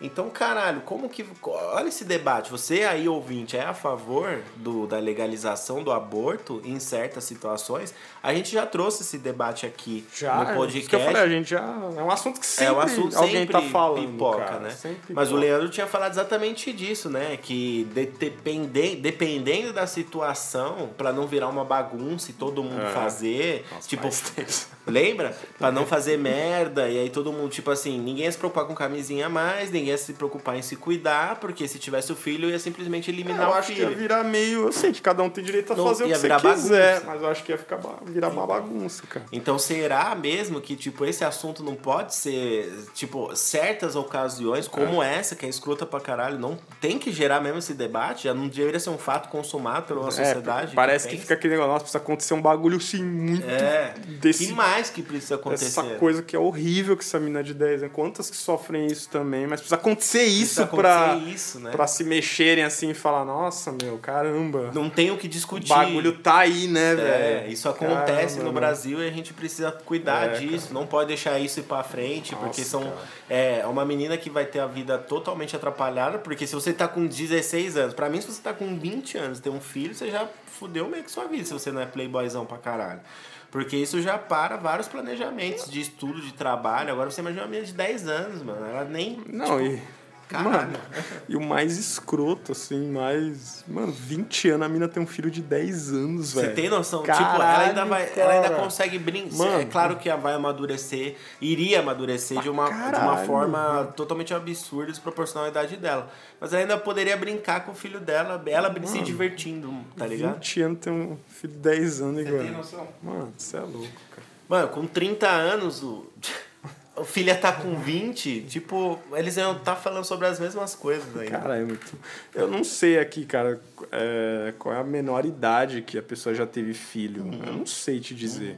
Speaker 1: Então, caralho, como que. Olha esse debate. Você aí, ouvinte, é a favor do, da legalização do aborto em certas situações? A gente já trouxe esse debate aqui
Speaker 2: já,
Speaker 1: no podcast.
Speaker 2: Que eu falei, a gente já. É um assunto que sempre é um assunto alguém tá falando.
Speaker 1: Pipoca, cara, né? Mas pipoca. o Leandro tinha falado exatamente disso, né? Que de, depende, dependendo da situação, para não virar uma bagunça e todo mundo é. fazer. Nossa, tipo, lembra? para não fazer merda. E aí todo mundo, tipo assim, ninguém ia se preocupar com camisinha mais, ninguém ia se preocupar em se cuidar, porque se tivesse o filho, ia simplesmente eliminar
Speaker 2: eu
Speaker 1: o
Speaker 2: acho que ia virar meio. Eu sei que cada um tem direito a Não, fazer o que você quiser, bagunça. mas eu acho que ia ficar, virar uma bagunça, cara.
Speaker 1: Então será mesmo que, tipo, esse assunto não pode ser, tipo, certas ocasiões, como é. essa, que é escrota pra caralho, não tem que gerar mesmo esse debate? Já não deveria ser um fato consumado pela é, sociedade?
Speaker 2: Parece que, que fica aquele negócio, precisa acontecer um bagulho sim muito.
Speaker 1: É. Desse, que mais que precisa acontecer?
Speaker 2: Essa coisa que é horrível que essa mina de 10 anos. Quantas que sofrem isso também, mas precisa acontecer isso para né? Pra se mexerem assim e falar, nossa, meu, caramba.
Speaker 1: Não tem o que discutir.
Speaker 2: O bagulho tá aí, né, é, velho?
Speaker 1: É, isso acontece caramba, no Brasil e a gente precisa cuidar é, disso. Cara. Não pode deixar isso ir pra frente, nossa, porque são. É uma menina que vai ter a vida totalmente atrapalhada, porque se você tá com 16 anos, para mim, se você tá com 20 anos ter um filho, você já fudeu meio que sua vida se você não é playboyzão pra caralho. Porque isso já para vários planejamentos de estudo, de trabalho. Agora você imagina uma menina de 10 anos, mano. Ela nem.
Speaker 2: Não,
Speaker 1: tipo,
Speaker 2: e
Speaker 1: caralho.
Speaker 2: Mano, e o mais escroto, assim, mais. Mano, 20 anos, a mina tem um filho de 10 anos, velho.
Speaker 1: Você tem noção?
Speaker 2: Caralho,
Speaker 1: tipo, ela ainda, vai, ela ainda consegue brincar.
Speaker 2: Mano.
Speaker 1: É claro que ela vai amadurecer, iria amadurecer de uma, de uma
Speaker 2: caralho,
Speaker 1: forma totalmente absurda desproporcional à idade dela. Mas ela ainda poderia brincar com o filho dela, ela se divertindo, tá ligado?
Speaker 2: 20 anos tem um filho de 10 anos
Speaker 1: Você
Speaker 2: igual.
Speaker 1: tem noção?
Speaker 2: Mano, você é louco, cara.
Speaker 1: Mano, com 30 anos, o, o filho ia tá com 20, tipo, eles iam estar falando sobre as mesmas coisas aí.
Speaker 2: Cara, é muito. Eu não sei aqui, cara, é, qual é a menor idade que a pessoa já teve filho.
Speaker 1: Uhum.
Speaker 2: Eu não sei te dizer.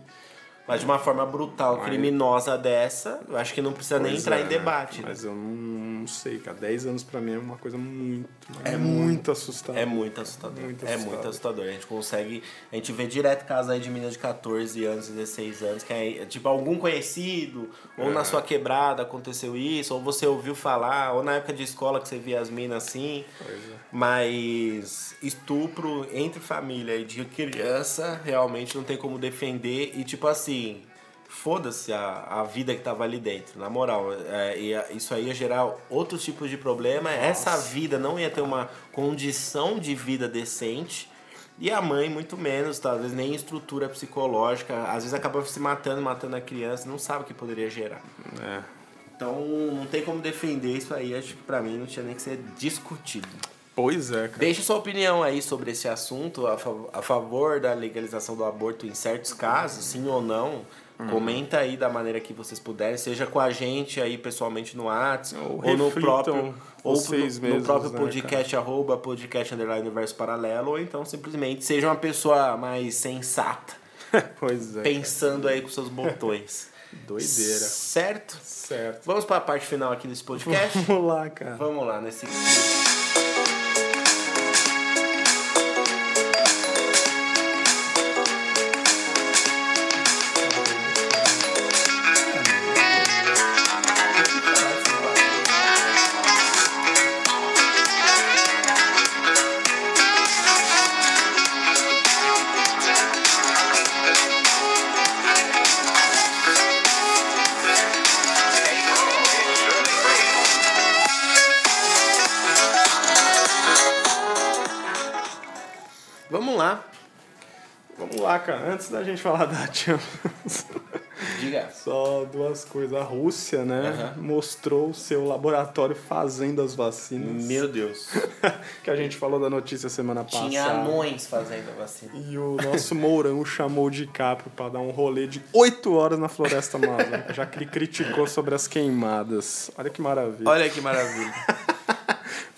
Speaker 1: Mas de uma forma brutal,
Speaker 2: Mas-
Speaker 1: criminosa dessa, eu acho que não precisa nem
Speaker 2: Pois
Speaker 1: entrar
Speaker 2: é,
Speaker 1: em debate. né?
Speaker 2: Mas eu não, não sei, cara. 10 anos pra mim é uma coisa muito,
Speaker 1: É
Speaker 2: muito assustadora.
Speaker 1: É muito assustador.
Speaker 2: Muito
Speaker 1: É
Speaker 2: assustador.
Speaker 1: muito assustador. A gente consegue. A gente vê direto casos aí de meninas de 14 anos, 16 anos, que é tipo algum conhecido, ou
Speaker 2: É.
Speaker 1: na sua quebrada aconteceu isso, ou você ouviu falar, ou na época de escola que você via as minas assim.
Speaker 2: Pois é.
Speaker 1: Mas estupro entre família e de criança realmente não tem como defender. E tipo assim, foda-se a, a vida que tava ali dentro, na moral. É, e isso aí ia gerar outros tipos de problema. Essa vida não ia ter uma condição de vida decente. E a mãe, muito menos, talvez nem estrutura psicológica. Às vezes acaba se matando, matando a criança, não sabe o que poderia gerar.
Speaker 2: É.
Speaker 1: Então não tem como defender isso aí. Acho que pra mim não tinha nem que ser discutido.
Speaker 2: Pois é, cara.
Speaker 1: Deixe sua opinião aí sobre esse assunto, a, fav- a favor da legalização do aborto em certos casos, sim ou não.
Speaker 2: Uhum.
Speaker 1: Comenta aí da maneira que vocês puderem, seja com a gente aí pessoalmente no WhatsApp,
Speaker 2: Ou
Speaker 1: ou, no próprio, ou
Speaker 2: vocês
Speaker 1: no, no
Speaker 2: mesmos,
Speaker 1: próprio
Speaker 2: né,
Speaker 1: podcast, arroba podcast underline universo paralelo, ou então simplesmente seja uma pessoa mais sensata,
Speaker 2: pois é.
Speaker 1: pensando aí com seus botões.
Speaker 2: Doideira.
Speaker 1: Certo?
Speaker 2: Certo.
Speaker 1: Vamos para a parte final aqui desse podcast?
Speaker 2: Vamos lá, cara.
Speaker 1: Vamos lá, nesse.
Speaker 2: Cara. Antes da gente falar da Champions,
Speaker 1: Diga.
Speaker 2: só duas coisas. A Rússia, né, mostrou o seu laboratório fazendo as vacinas.
Speaker 1: Meu Deus.
Speaker 2: que a gente falou da notícia semana passada.
Speaker 1: Tinha anões fazendo a vacina.
Speaker 2: E o nosso Mourão chamou o DiCaprio para dar um rolê de 8 horas na floresta amazônica, já que ele criticou sobre as queimadas. Olha que maravilha.
Speaker 1: Olha que maravilha.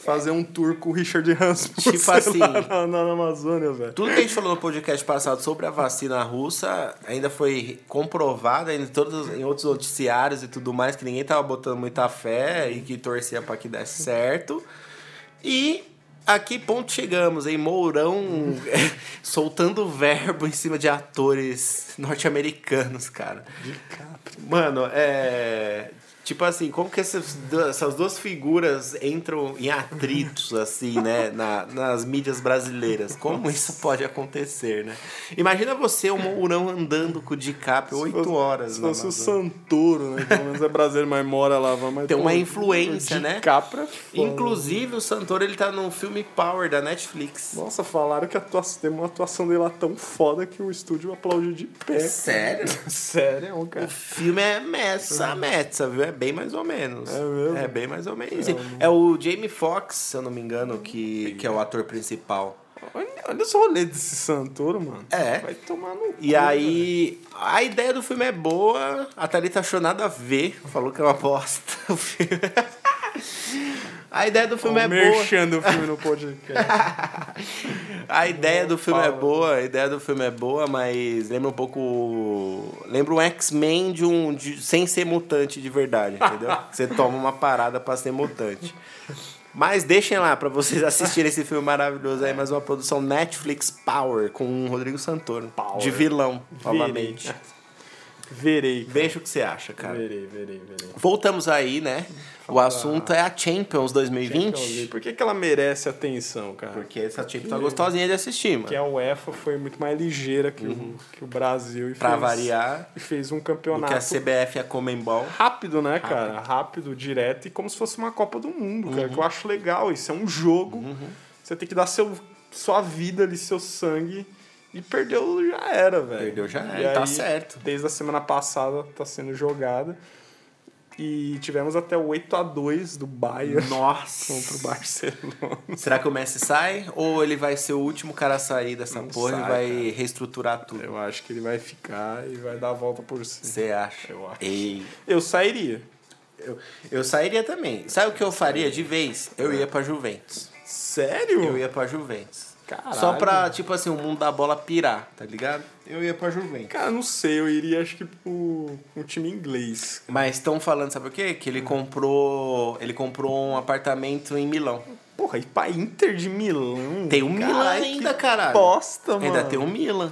Speaker 2: Fazer um tour com o Richard Rasmussen
Speaker 1: Tipo assim.
Speaker 2: lá na, na Amazônia, velho.
Speaker 1: Tudo que a gente falou no podcast passado sobre a vacina russa ainda foi comprovado em, todos, em outros noticiários e tudo mais, que ninguém tava botando muita fé e que torcia para que desse certo. E a que ponto chegamos, hein? Mourão soltando verbo em cima de atores norte-americanos, cara.
Speaker 2: DiCaprio.
Speaker 1: Mano, é. Tipo assim, como que essas duas, essas duas figuras entram em atritos, assim, né? Na, nas mídias brasileiras? Como isso pode acontecer, né? Imagina você, o Mourão, andando com o DiCaprio oito horas.
Speaker 2: Se fosse o. Santoro, né? Pelo menos é brasileiro, mas mora lá. Mas,
Speaker 1: Tem uma influência,
Speaker 2: o
Speaker 1: né?
Speaker 2: DiCaprio é foda.
Speaker 1: Inclusive, o Santoro, ele tá no filme Power, da Netflix.
Speaker 2: Nossa, falaram que a atuação, tem uma atuação dele lá tão foda que o estúdio aplaudiu de pé.
Speaker 1: Sério?
Speaker 2: Sério,
Speaker 1: O
Speaker 2: cara.
Speaker 1: filme é messa, metsa, viu? É bem mais ou menos.
Speaker 2: É mesmo?
Speaker 1: É bem mais ou menos. É o Jamie Foxx, se eu não me engano, que, que é o ator principal.
Speaker 2: Olha, olha os rolês desse Santoro, mano.
Speaker 1: É.
Speaker 2: Vai tomar no
Speaker 1: E
Speaker 2: cu,
Speaker 1: aí, a ideia do filme é boa, a Thalita achou nada a ver, falou que é uma bosta. O filme. A ideia do filme
Speaker 2: Ó,
Speaker 1: é
Speaker 2: o
Speaker 1: boa.
Speaker 2: do filme no podcast.
Speaker 1: A ideia do filme é boa, a ideia do filme é boa, mas lembra um pouco. Lembra um X-Men de um. de- sem ser mutante de verdade, entendeu? Você toma uma parada pra ser mutante. Mas deixem lá pra vocês assistirem esse filme maravilhoso aí, mais uma produção Netflix Power com o Rodrigo Santoro.
Speaker 2: Power.
Speaker 1: De vilão, novamente.
Speaker 2: Verei.
Speaker 1: Veja o que você acha, cara.
Speaker 2: Verei, verei, verei.
Speaker 1: Voltamos aí, né? O assunto é a Champions 2020.
Speaker 2: Champions. Por que, que ela merece atenção, cara?
Speaker 1: Porque essa Champions tá gostosinha de assistir, mano.
Speaker 2: Porque a UEFA foi muito mais ligeira que, o, que o Brasil. E
Speaker 1: Uhum. Pra
Speaker 2: fez,
Speaker 1: variar,
Speaker 2: E fez um
Speaker 1: do que a
Speaker 2: campeonato
Speaker 1: CBF e a Comembol.
Speaker 2: rápido, né, cara? Rápido, direto e como se fosse uma Copa do Mundo, cara.
Speaker 1: Uhum.
Speaker 2: Que eu acho legal. Isso é um jogo. Você tem que dar seu, sua vida ali, seu sangue. E perdeu, já era, velho.
Speaker 1: Perdeu, já
Speaker 2: E
Speaker 1: era, tá
Speaker 2: aí,
Speaker 1: certo.
Speaker 2: Desde a semana passada tá sendo jogada. E tivemos até o 8x2 do Bayern
Speaker 1: Nossa.
Speaker 2: contra o Barcelona.
Speaker 1: Será que o Messi sai? Ou ele vai ser o último cara a sair dessa
Speaker 2: Não
Speaker 1: porra
Speaker 2: sai,
Speaker 1: e vai
Speaker 2: cara.
Speaker 1: reestruturar tudo?
Speaker 2: Eu acho que ele vai ficar e vai dar a volta por cima.
Speaker 1: Você acha?
Speaker 2: Eu acho.
Speaker 1: Ei.
Speaker 2: Eu sairia.
Speaker 1: Eu, eu sairia também. Sabe o que eu faria de vez? Eu ia pra Juventus.
Speaker 2: Sério?
Speaker 1: Eu ia pra Juventus.
Speaker 2: Caralho.
Speaker 1: Só pra, tipo assim, o mundo da bola pirar, tá ligado? Eu ia pra Juventus.
Speaker 2: Cara, não sei, eu iria acho que pro um time inglês.
Speaker 1: Mas estão falando, sabe o quê? Que ele comprou. Ele comprou um apartamento em Milão.
Speaker 2: Porra, e pra Inter de Milão?
Speaker 1: Tem o Milan
Speaker 2: Caralho,
Speaker 1: ainda,
Speaker 2: que
Speaker 1: caralho.
Speaker 2: Bosta, mano.
Speaker 1: Ainda tem o Milan.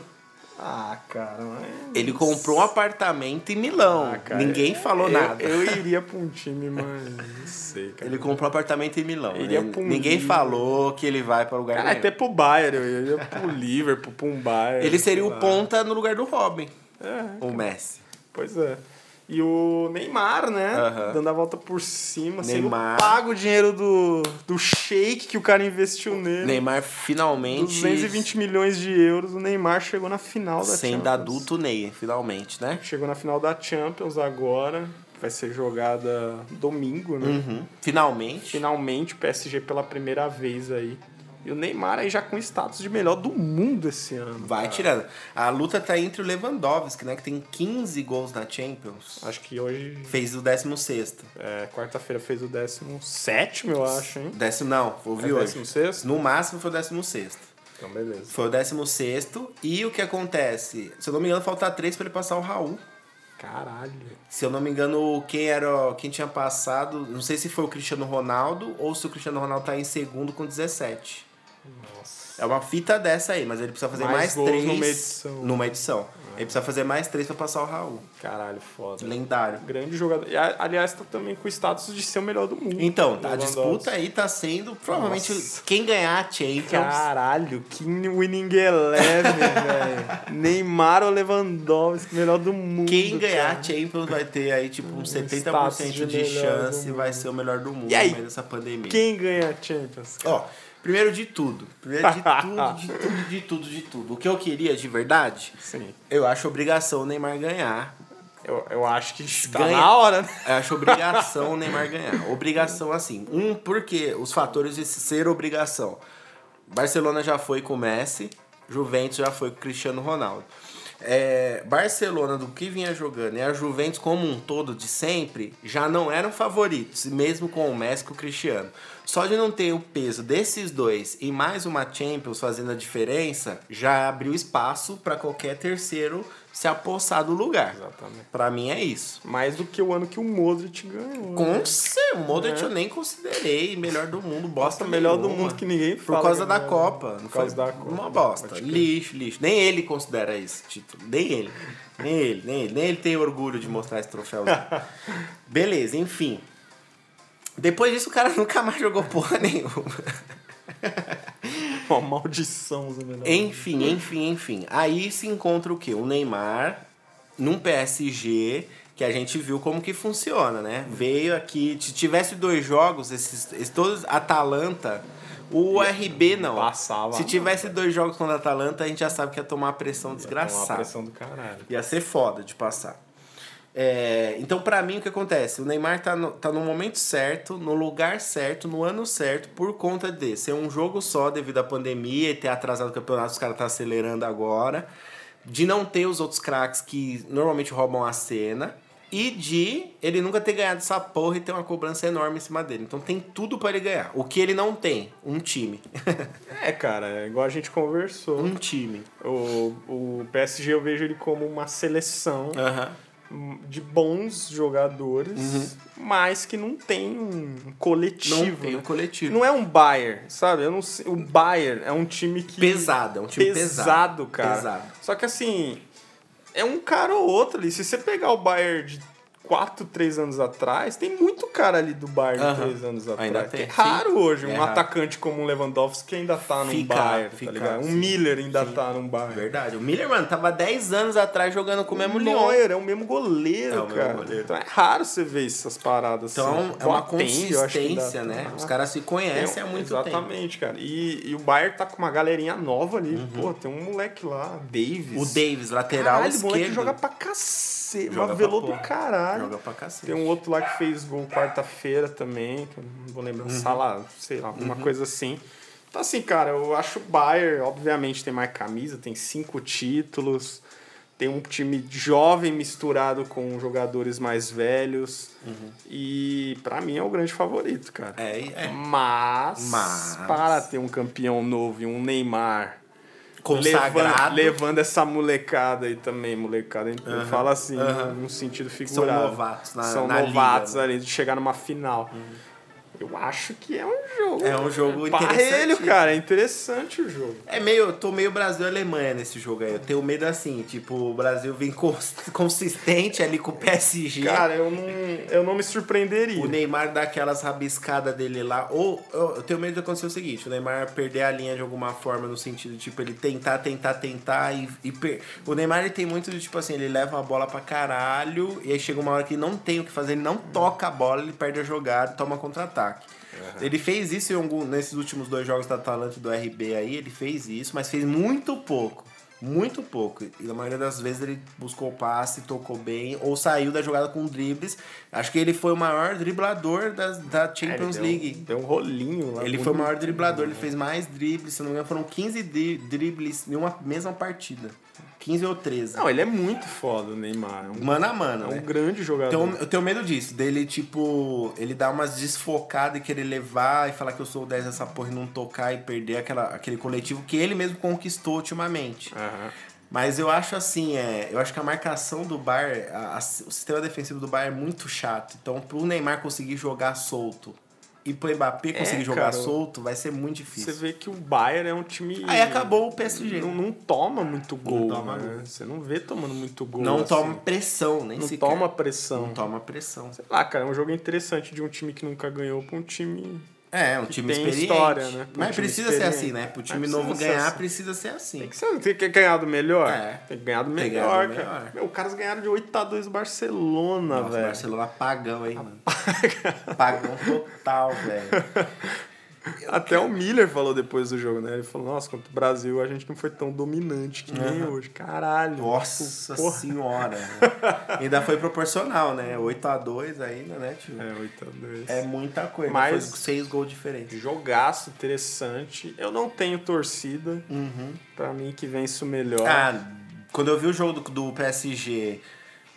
Speaker 2: Ah, cara, mas...
Speaker 1: Ele comprou um apartamento em Milão.
Speaker 2: Ah, cara,
Speaker 1: Ninguém falou
Speaker 2: eu-
Speaker 1: nada.
Speaker 2: Eu iria pra um time, mas não sei, cara.
Speaker 1: Ele comprou um apartamento em Milão.
Speaker 2: Ele ia
Speaker 1: né?
Speaker 2: um
Speaker 1: Ninguém
Speaker 2: Liverpool.
Speaker 1: falou que ele vai para lugar
Speaker 2: Cara,
Speaker 1: nenhum.
Speaker 2: até pro Bayern, eu iria pro Liverpool, pra um Bayern.
Speaker 1: Ele seria o
Speaker 2: lá.
Speaker 1: ponta no lugar do Robin,
Speaker 2: É,
Speaker 1: o Messi.
Speaker 2: pois é. E o Neymar, né?
Speaker 1: Aham.
Speaker 2: Dando a volta por cima, sendo
Speaker 1: Neymar.
Speaker 2: pago o dinheiro do, do shake que o cara investiu nele.
Speaker 1: Neymar finalmente
Speaker 2: 220 milhões de euros, o Neymar chegou na final da
Speaker 1: sendo
Speaker 2: Champions.
Speaker 1: adulto Ney, finalmente, né?
Speaker 2: Chegou na final da Champions agora. Vai ser jogada domingo, né?
Speaker 1: Uhum. Finalmente.
Speaker 2: Finalmente o PSG pela primeira vez aí. E o Neymar aí já com status de melhor do mundo esse ano.
Speaker 1: Vai
Speaker 2: cara.
Speaker 1: tirando. A luta tá entre o Lewandowski, né? Que tem 15 gols na Champions.
Speaker 2: Acho que hoje,
Speaker 1: Fez o 16.
Speaker 2: é, quarta-feira, fez o 17, eu acho, hein?
Speaker 1: Décimo, não, ouvi
Speaker 2: É
Speaker 1: hoje.
Speaker 2: 16?
Speaker 1: No máximo foi o 16.
Speaker 2: Então, beleza.
Speaker 1: Foi o 16. E o que acontece? Se eu não me engano, falta 3 pra ele passar o Raul.
Speaker 2: Caralho.
Speaker 1: Se eu não me engano, quem era quem tinha passado, não sei se foi o Cristiano Ronaldo ou se o Cristiano Ronaldo tá em segundo com 17.
Speaker 2: Nossa.
Speaker 1: É uma fita dessa aí, mas ele precisa fazer
Speaker 2: Mais
Speaker 1: mais, três
Speaker 2: numa edição.
Speaker 1: numa edição. Ele precisa fazer mais três pra passar o Raul.
Speaker 2: Caralho, foda.
Speaker 1: Lendário.
Speaker 2: Grande jogador. E, aliás, tá também com o status de ser o melhor do mundo.
Speaker 1: Então, tá, a disputa aí tá sendo provavelmente
Speaker 2: Nossa.
Speaker 1: quem ganhar a Champions.
Speaker 2: Caralho, que winning eleven, velho. Neymar ou Lewandowski, melhor do mundo.
Speaker 1: Quem ganhar
Speaker 2: cara.
Speaker 1: a Champions vai ter aí tipo uns
Speaker 2: Um
Speaker 1: 70%
Speaker 2: status
Speaker 1: de,
Speaker 2: de
Speaker 1: chance e vai ser o melhor do mundo
Speaker 2: E aí,
Speaker 1: dessa pandemia.
Speaker 2: Quem ganha a Champions?
Speaker 1: Ó, primeiro de tudo. Primeiro de tudo, de tudo, de tudo, de tudo. O que eu queria de verdade,
Speaker 2: Sim.
Speaker 1: eu acho obrigação o Neymar ganhar.
Speaker 2: Eu, eu acho que tá
Speaker 1: Ganha.
Speaker 2: na hora, né?
Speaker 1: Eu acho obrigação o Neymar ganhar. Obrigação assim. Um, porque os fatores de ser obrigação. Barcelona já foi com o Messi, Juventus já foi com o Cristiano Ronaldo. É, Barcelona, do que vinha jogando, e a Juventus como um todo de sempre, já não eram favoritos, mesmo com o Messi e com o Cristiano. Só de não ter o peso desses dois e mais uma Champions fazendo a diferença, já abriu espaço para qualquer terceiro se apossar do lugar.
Speaker 2: Exatamente.
Speaker 1: Pra mim é isso.
Speaker 2: Mais do que o ano que o Modric ganhou.
Speaker 1: Com certeza, o Modric
Speaker 2: É.
Speaker 1: eu nem considerei melhor do mundo, bosta
Speaker 2: Nossa, melhor do
Speaker 1: nenhuma.
Speaker 2: mundo que ninguém
Speaker 1: Por
Speaker 2: fala.
Speaker 1: causa
Speaker 2: que
Speaker 1: da
Speaker 2: é melhor.
Speaker 1: Copa. Não
Speaker 2: Por causa da Copa.
Speaker 1: Uma bosta. Lixo, lixo. Nem ele considera esse título. Nem ele. Nem ele, nem ele. Nem ele tem orgulho de mostrar esse troféu. Beleza, enfim. Depois disso, o cara nunca mais jogou porra nenhuma.
Speaker 2: Uma maldição, Zé melhor.
Speaker 1: Enfim, enfim, enfim. Aí se encontra o quê? O Neymar num PSG que a gente viu como que funciona, né? Veio aqui, se tivesse dois jogos, esses, esses todos Atalanta, o RB não.
Speaker 2: Passava.
Speaker 1: Se tivesse dois jogos contra a Atalanta, a gente já sabe que ia tomar pressão
Speaker 2: Uma
Speaker 1: desgraçada.
Speaker 2: pressão do caralho.
Speaker 1: Ia ser foda de passar. É, então, pra mim, o que acontece? O Neymar tá no, tá no momento certo, no lugar certo, no ano certo, por conta de ser um jogo só devido à pandemia e ter atrasado o campeonato, os caras tá acelerando agora. De não ter os outros craques que normalmente roubam a cena. E de ele nunca ter ganhado essa porra e ter uma cobrança enorme em cima dele. Então tem tudo pra ele ganhar. O que ele não tem? Um time.
Speaker 2: É, cara, é igual a gente conversou.
Speaker 1: um time.
Speaker 2: O, o PSG eu vejo ele como uma seleção
Speaker 1: Aham.
Speaker 2: De bons jogadores, mas que não tem um coletivo.
Speaker 1: Não tem
Speaker 2: né?
Speaker 1: um coletivo.
Speaker 2: Não é um Bayern, sabe? Eu não sei, o Bayern é um time que
Speaker 1: Pesado, é um time pesado.
Speaker 2: pesado, cara.
Speaker 1: Pesado.
Speaker 2: Só que assim, é um cara ou outro ali. Se você pegar o Bayern de 4, 3 anos atrás, tem muito cara ali do Bayern
Speaker 1: Aham.
Speaker 2: 3 anos atrás.
Speaker 1: Ainda tem,
Speaker 2: É raro
Speaker 1: sim.
Speaker 2: hoje,
Speaker 1: É
Speaker 2: um
Speaker 1: raro.
Speaker 2: atacante como o Lewandowski que ainda tá num
Speaker 1: Fica,
Speaker 2: Bayern,
Speaker 1: fica,
Speaker 2: tá ligado? Um
Speaker 1: sim.
Speaker 2: Miller ainda
Speaker 1: Sim.
Speaker 2: tá num Bayern.
Speaker 1: Verdade. O Miller, mano, tava 10 anos atrás jogando com o mesmo Lyon.
Speaker 2: É o mesmo goleiro,
Speaker 1: É o mesmo
Speaker 2: cara.
Speaker 1: goleiro.
Speaker 2: Então é raro você ver essas paradas
Speaker 1: Então
Speaker 2: assim.
Speaker 1: é uma
Speaker 2: ainda-
Speaker 1: consistência, né?
Speaker 2: Ah,
Speaker 1: Os caras se conhecem há muito tempo.
Speaker 2: Exatamente, cara. E, e o Bayern tá com uma galerinha nova ali. Pô, tem um moleque lá, Davis.
Speaker 1: Uhum. O Davis, lateral
Speaker 2: Caralho, o moleque
Speaker 1: esquerdo.
Speaker 2: joga pra cacete.
Speaker 1: Joga pra
Speaker 2: Mavelou do caralho.
Speaker 1: Joga pra cacete.
Speaker 2: Tem um outro lá que fez gol quarta-feira também, que eu não vou
Speaker 1: Uhum.
Speaker 2: lembrar, sala, sei lá, alguma coisa assim. Então, assim, cara, eu acho o Bayern, obviamente, tem mais camisa, tem cinco títulos, tem um time jovem misturado com jogadores mais velhos. E, pra mim, é o grande favorito, cara.
Speaker 1: É, é.
Speaker 2: Mas,
Speaker 1: Mas-
Speaker 2: para ter um campeão novo e um Neymar
Speaker 1: Consagrado.
Speaker 2: Levando, levando essa molecada aí também, molecada.
Speaker 1: Aham,
Speaker 2: fala assim,
Speaker 1: aham.
Speaker 2: num sentido figurado.
Speaker 1: novatos na-
Speaker 2: São
Speaker 1: na
Speaker 2: novatos
Speaker 1: liga,
Speaker 2: ali, de chegar numa final. Eu acho que é um jogo.
Speaker 1: É um jogo
Speaker 2: Parelho,
Speaker 1: interessantíssimo.
Speaker 2: cara. É interessante o jogo.
Speaker 1: É meio, eu tô meio Brasil e Alemanha nesse jogo aí. Eu tenho medo assim, tipo, o Brasil vem cons- consistente ali com o PSG.
Speaker 2: Cara, eu não, eu não me surpreenderia.
Speaker 1: o Neymar dá aquelas rabiscadas dele lá. Ou eu, tenho medo de acontecer o seguinte: o Neymar perder a linha de alguma forma, no sentido, tipo, ele tentar, tentar, tentar e. e per... O Neymar ele tem muito de tipo assim, ele leva a bola pra caralho, e aí chega uma hora que não tem o que fazer, ele não toca a bola, ele perde a jogada toma contra-ataque. Ele fez isso algum, nesses últimos dois jogos da Atalanta e do RB aí, ele fez isso, mas fez muito pouco. Muito pouco. E na maioria das vezes ele buscou o passe, tocou bem, ou saiu da jogada com dribles. Acho que ele foi o maior driblador das, da Champions
Speaker 2: É, ele
Speaker 1: League.
Speaker 2: Deu, deu um rolinho lá.
Speaker 1: Ele foi o maior driblador, ele fez mais dribles, se não me engano, foram 15 dri- dribles em uma mesma partida. 15 ou 13.
Speaker 2: Não, ele é muito foda, o Neymar. É um,
Speaker 1: Mano a mano,
Speaker 2: é um
Speaker 1: né?
Speaker 2: grande jogador.
Speaker 1: Então, eu tenho medo disso, dele, tipo, ele dar umas desfocadas e querer levar e falar que eu sou o 10 dessa porra e não tocar e perder aquela, aquele coletivo que ele mesmo conquistou ultimamente.
Speaker 2: Aham.
Speaker 1: Mas eu acho assim, é, eu acho que a marcação do Bar, a- a- o sistema defensivo do Bar é muito chato. Então, pro Neymar conseguir jogar solto e pro Mbappé conseguir jogar
Speaker 2: É, cara,
Speaker 1: solto, vai ser muito
Speaker 2: Você
Speaker 1: difícil.
Speaker 2: vê que o Bayern é um time.
Speaker 1: Aí acabou o PSG.
Speaker 2: Não, não toma muito gol.
Speaker 1: toma
Speaker 2: né?
Speaker 1: gol.
Speaker 2: Você não vê tomando muito gol.
Speaker 1: Não
Speaker 2: assim.
Speaker 1: toma pressão, nem
Speaker 2: Não
Speaker 1: sequer.
Speaker 2: toma pressão.
Speaker 1: Não toma pressão.
Speaker 2: Sei lá, cara, é um jogo interessante de um time que nunca ganhou pra um time.
Speaker 1: É, um time experiente.
Speaker 2: história, né?
Speaker 1: Mas precisa ser assim, né? Pro time
Speaker 2: precisa
Speaker 1: novo ganhar,
Speaker 2: assim.
Speaker 1: precisa ser assim.
Speaker 2: Tem que, ser, tem que ganhar do melhor?
Speaker 1: É.
Speaker 2: Tem que ganhar do melhor,
Speaker 1: ganhar do
Speaker 2: cara.
Speaker 1: melhor.
Speaker 2: Meu, os caras ganharam de 8x2 o Barcelona, velho.
Speaker 1: Barcelona pagão, hein, mano. Pagão total, velho.
Speaker 2: Até o Miller falou depois do jogo, né? Ele falou, nossa, contra o Brasil a gente não foi tão dominante que nem
Speaker 1: Aham.
Speaker 2: hoje. Caralho.
Speaker 1: Nossa
Speaker 2: Porra.
Speaker 1: senhora. ainda foi proporcional, né? 8x2 ainda, né, tio?
Speaker 2: É, 8x2.
Speaker 1: É muita coisa.
Speaker 2: Mas-
Speaker 1: Foi seis gols diferentes.
Speaker 2: Jogaço interessante. Eu não tenho torcida.
Speaker 1: Uhum.
Speaker 2: Pra mim que vence o melhor.
Speaker 1: Ah, quando eu vi o jogo do, do PSG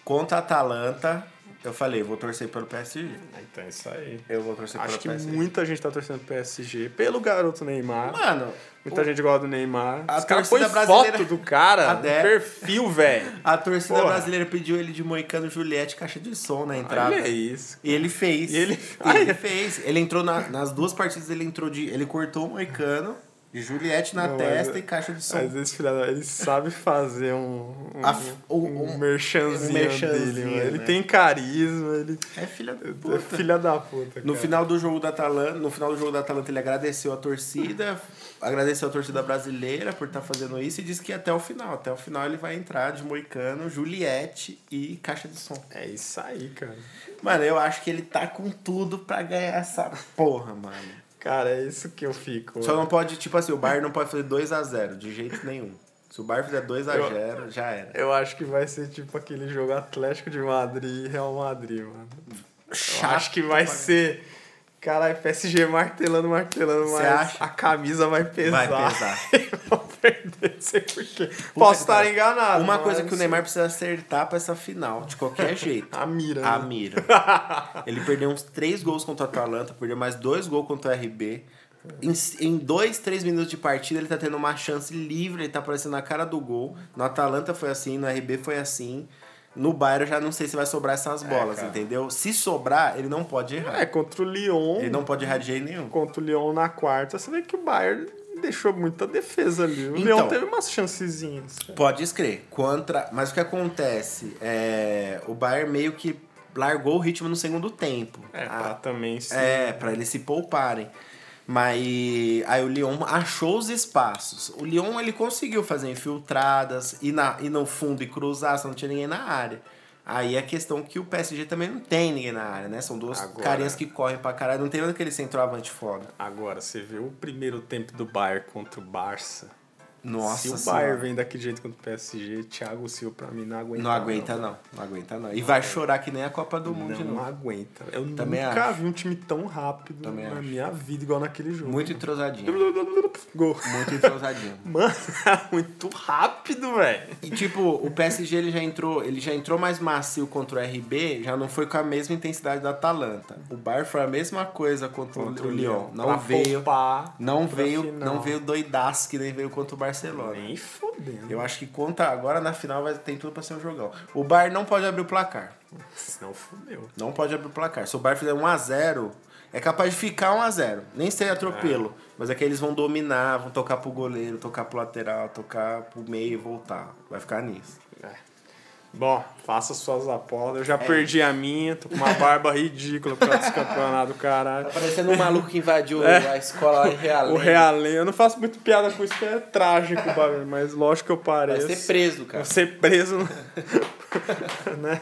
Speaker 1: contra a Atalanta, eu falei, vou torcer pelo PSG.
Speaker 2: Então é isso aí.
Speaker 1: Eu vou torcer
Speaker 2: Acho que
Speaker 1: pelo PSG.
Speaker 2: muita gente tá torcendo pro PSG. Pelo garoto Neymar.
Speaker 1: Mano,
Speaker 2: Muita
Speaker 1: o-
Speaker 2: gente gosta do Neymar.
Speaker 1: A
Speaker 2: Os caras põem
Speaker 1: brasileira-
Speaker 2: foto do cara no perfil, velho.
Speaker 1: a torcida
Speaker 2: Porra.
Speaker 1: brasileira pediu ele de Moicano Juliette caixa de som na entrada.
Speaker 2: Olha isso.
Speaker 1: E ele fez.
Speaker 2: E ele-
Speaker 1: ele fez. Ele entrou na- nas duas partidas, ele entrou de. Ele cortou o Moicano, Juliette na
Speaker 2: Não,
Speaker 1: testa
Speaker 2: mas-
Speaker 1: e caixa de som.
Speaker 2: Às vezes, filha da... ele sabe fazer um, um,
Speaker 1: A- o-
Speaker 2: um,
Speaker 1: um-
Speaker 2: merchanzinho,
Speaker 1: merchanzinho,
Speaker 2: dele. mano. Ele
Speaker 1: né?
Speaker 2: tem carisma, ele
Speaker 1: É filha da
Speaker 2: é
Speaker 1: puta.
Speaker 2: filha da puta.
Speaker 1: No
Speaker 2: cara.
Speaker 1: final do jogo da Atalanta, no final do jogo da Atalanta, ele agradeceu a torcida, agradeceu a torcida brasileira por estar fazendo isso e disse que até o final, até o final ele vai entrar de Moicano, Juliette e caixa de som.
Speaker 2: É isso aí, cara.
Speaker 1: Mano, eu acho que ele tá com tudo pra ganhar essa porra, mano.
Speaker 2: Cara, é isso que eu fico.
Speaker 1: Só não pode, tipo assim, o Bayern não pode fazer 2x0, de jeito nenhum. Se o Bayern fizer 2x0, já era.
Speaker 2: Eu acho que vai ser tipo aquele jogo Atlético de Madrid e Real Madrid, mano. Eu
Speaker 1: Chato
Speaker 2: acho que vai ser. Caralho, PSG martelando, martelando,
Speaker 1: Cê
Speaker 2: mas
Speaker 1: acha?
Speaker 2: a camisa vai pesar.
Speaker 1: Vai pesar.
Speaker 2: vão perder, não sei porquê. Posso estar enganado.
Speaker 1: Uma coisa que o Neymar precisa acertar pra essa final, de qualquer jeito.
Speaker 2: A mira.
Speaker 1: A
Speaker 2: né?
Speaker 1: mira. Ele perdeu uns três gols contra o Atalanta, perdeu mais dois gols contra o RB. Em, em dois, três minutos de partida, ele tá tendo uma chance livre, ele tá aparecendo na cara do gol. No Atalanta foi assim, no RB foi assim. No Bayern eu já não sei se vai sobrar essas bolas,
Speaker 2: cara.
Speaker 1: entendeu? Se sobrar, ele não pode errar.
Speaker 2: É, contra o Lyon.
Speaker 1: Ele não pode errar de jeito nenhum.
Speaker 2: Contra o Lyon na quarta, você vê que o Bayern deixou muita defesa ali. O
Speaker 1: Então.
Speaker 2: Leão teve umas chancezinhas. cara.
Speaker 1: Pode escrever. Contra... Mas o que acontece? É... O Bayern meio que largou o ritmo no segundo tempo.
Speaker 2: É,
Speaker 1: Ah,
Speaker 2: pra também se...
Speaker 1: É, pra eles se pouparem. Mas aí o Lyon achou os espaços. O Lyon ele conseguiu fazer infiltradas, ir, na, ir no fundo e cruzar, só não tinha ninguém na área. Aí a questão que o PSG também não tem ninguém na área, né? São duas
Speaker 2: Agora-
Speaker 1: carinhas que correm pra caralho. Não tem nada aquele centroavante foda.
Speaker 2: Agora, você vê o primeiro tempo do Bayern contra o Barça.
Speaker 1: Nossa
Speaker 2: Se o
Speaker 1: Senhora.
Speaker 2: Bayern vem daquele jeito contra o PSG, Thiago Silva pra mim não aguenta.
Speaker 1: Não aguenta não. Não aguenta não. E vai chorar que nem a Copa do Mundo
Speaker 2: Não
Speaker 1: novo.
Speaker 2: aguenta. Eu
Speaker 1: Também
Speaker 2: nunca
Speaker 1: acho.
Speaker 2: vi um time tão rápido
Speaker 1: Também
Speaker 2: na
Speaker 1: acho.
Speaker 2: minha vida, igual naquele jogo.
Speaker 1: Muito entrosadinho.
Speaker 2: Gol.
Speaker 1: Muito entrosadinho.
Speaker 2: Mano, muito rápido, velho.
Speaker 1: E tipo, o PSG ele já entrou, ele já entrou mais macio contra o RB, já não foi com a mesma intensidade da Atalanta. O Bayern foi a mesma coisa contra,
Speaker 2: Contra
Speaker 1: o Lyon. Não
Speaker 2: Pra
Speaker 1: veio,
Speaker 2: poupar
Speaker 1: não veio,
Speaker 2: final.
Speaker 1: não veio doidaço que nem veio contra o Barcelona.
Speaker 2: Nem fodendo.
Speaker 1: Eu acho que conta agora na final vai tem tudo pra ser um jogão. O Bayern não pode abrir o placar.
Speaker 2: Senão fodeu.
Speaker 1: Não pode abrir o placar. Se o Bayern fizer 1 a 0, é capaz de ficar 1 a 0. Nem ser atropelo, mas é que eles vão dominar, vão tocar pro goleiro, tocar pro lateral, tocar pro meio e voltar. Vai ficar nisso.
Speaker 2: É. Bom, faça suas apostas. Eu
Speaker 1: É.
Speaker 2: já perdi a minha, tô com uma barba ridícula por causa desse campeonato, caralho.
Speaker 1: Tá parecendo um maluco que invadiu
Speaker 2: É.
Speaker 1: a escola lá em Realengo.
Speaker 2: O Realengo, eu não faço muito piada com isso, porque é trágico, o bagulho, mas lógico que eu
Speaker 1: Vai
Speaker 2: pareço.
Speaker 1: ser preso, cara.
Speaker 2: Vou ser preso, né?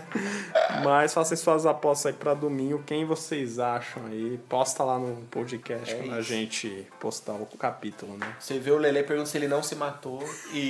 Speaker 2: Mas façam suas apostas aí pra domingo. Quem vocês acham aí? Posta lá no podcast
Speaker 1: É
Speaker 2: quando a gente postar o capítulo, né?
Speaker 1: Você vê o Lele pergunta se ele não se matou e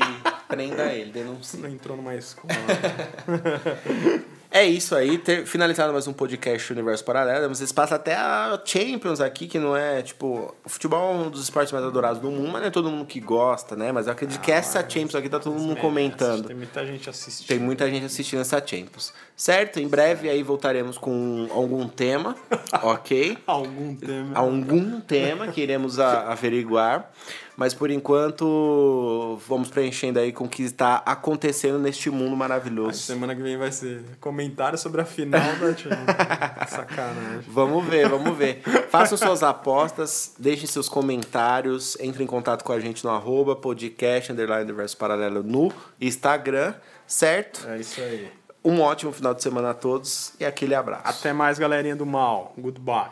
Speaker 1: prenda ele, denuncie.
Speaker 2: Não entrou numa escola.
Speaker 1: É isso aí, ter finalizado mais um podcast Universo Paralelo. Vocês passam até a Champions aqui, que não é, tipo, o futebol é um dos esportes mais adorados do mundo, mas não é todo mundo que gosta, né? Mas eu acredito que essa Champions aqui tá todo mundo comentando.
Speaker 2: Tem muita gente assistindo.
Speaker 1: Tem muita gente assistindo essa Champions. Certo? Em breve aí voltaremos com algum tema, ok?
Speaker 2: Algum tema.
Speaker 1: algum tema que iremos a- averiguar. Mas por enquanto, vamos preenchendo aí com o que está acontecendo neste mundo
Speaker 2: A
Speaker 1: maravilhoso.
Speaker 2: semana que vem vai ser comentário sobre a final da Champions. Sacanagem.
Speaker 1: Vamos ver, vamos ver. Façam suas apostas, deixem seus comentários, entrem em contato com a gente no arroba podcast, underline universo paralelo no Instagram, certo?
Speaker 2: É isso aí.
Speaker 1: Um ótimo final de semana a todos e aquele abraço.
Speaker 2: Até mais, galerinha do mal. Goodbye.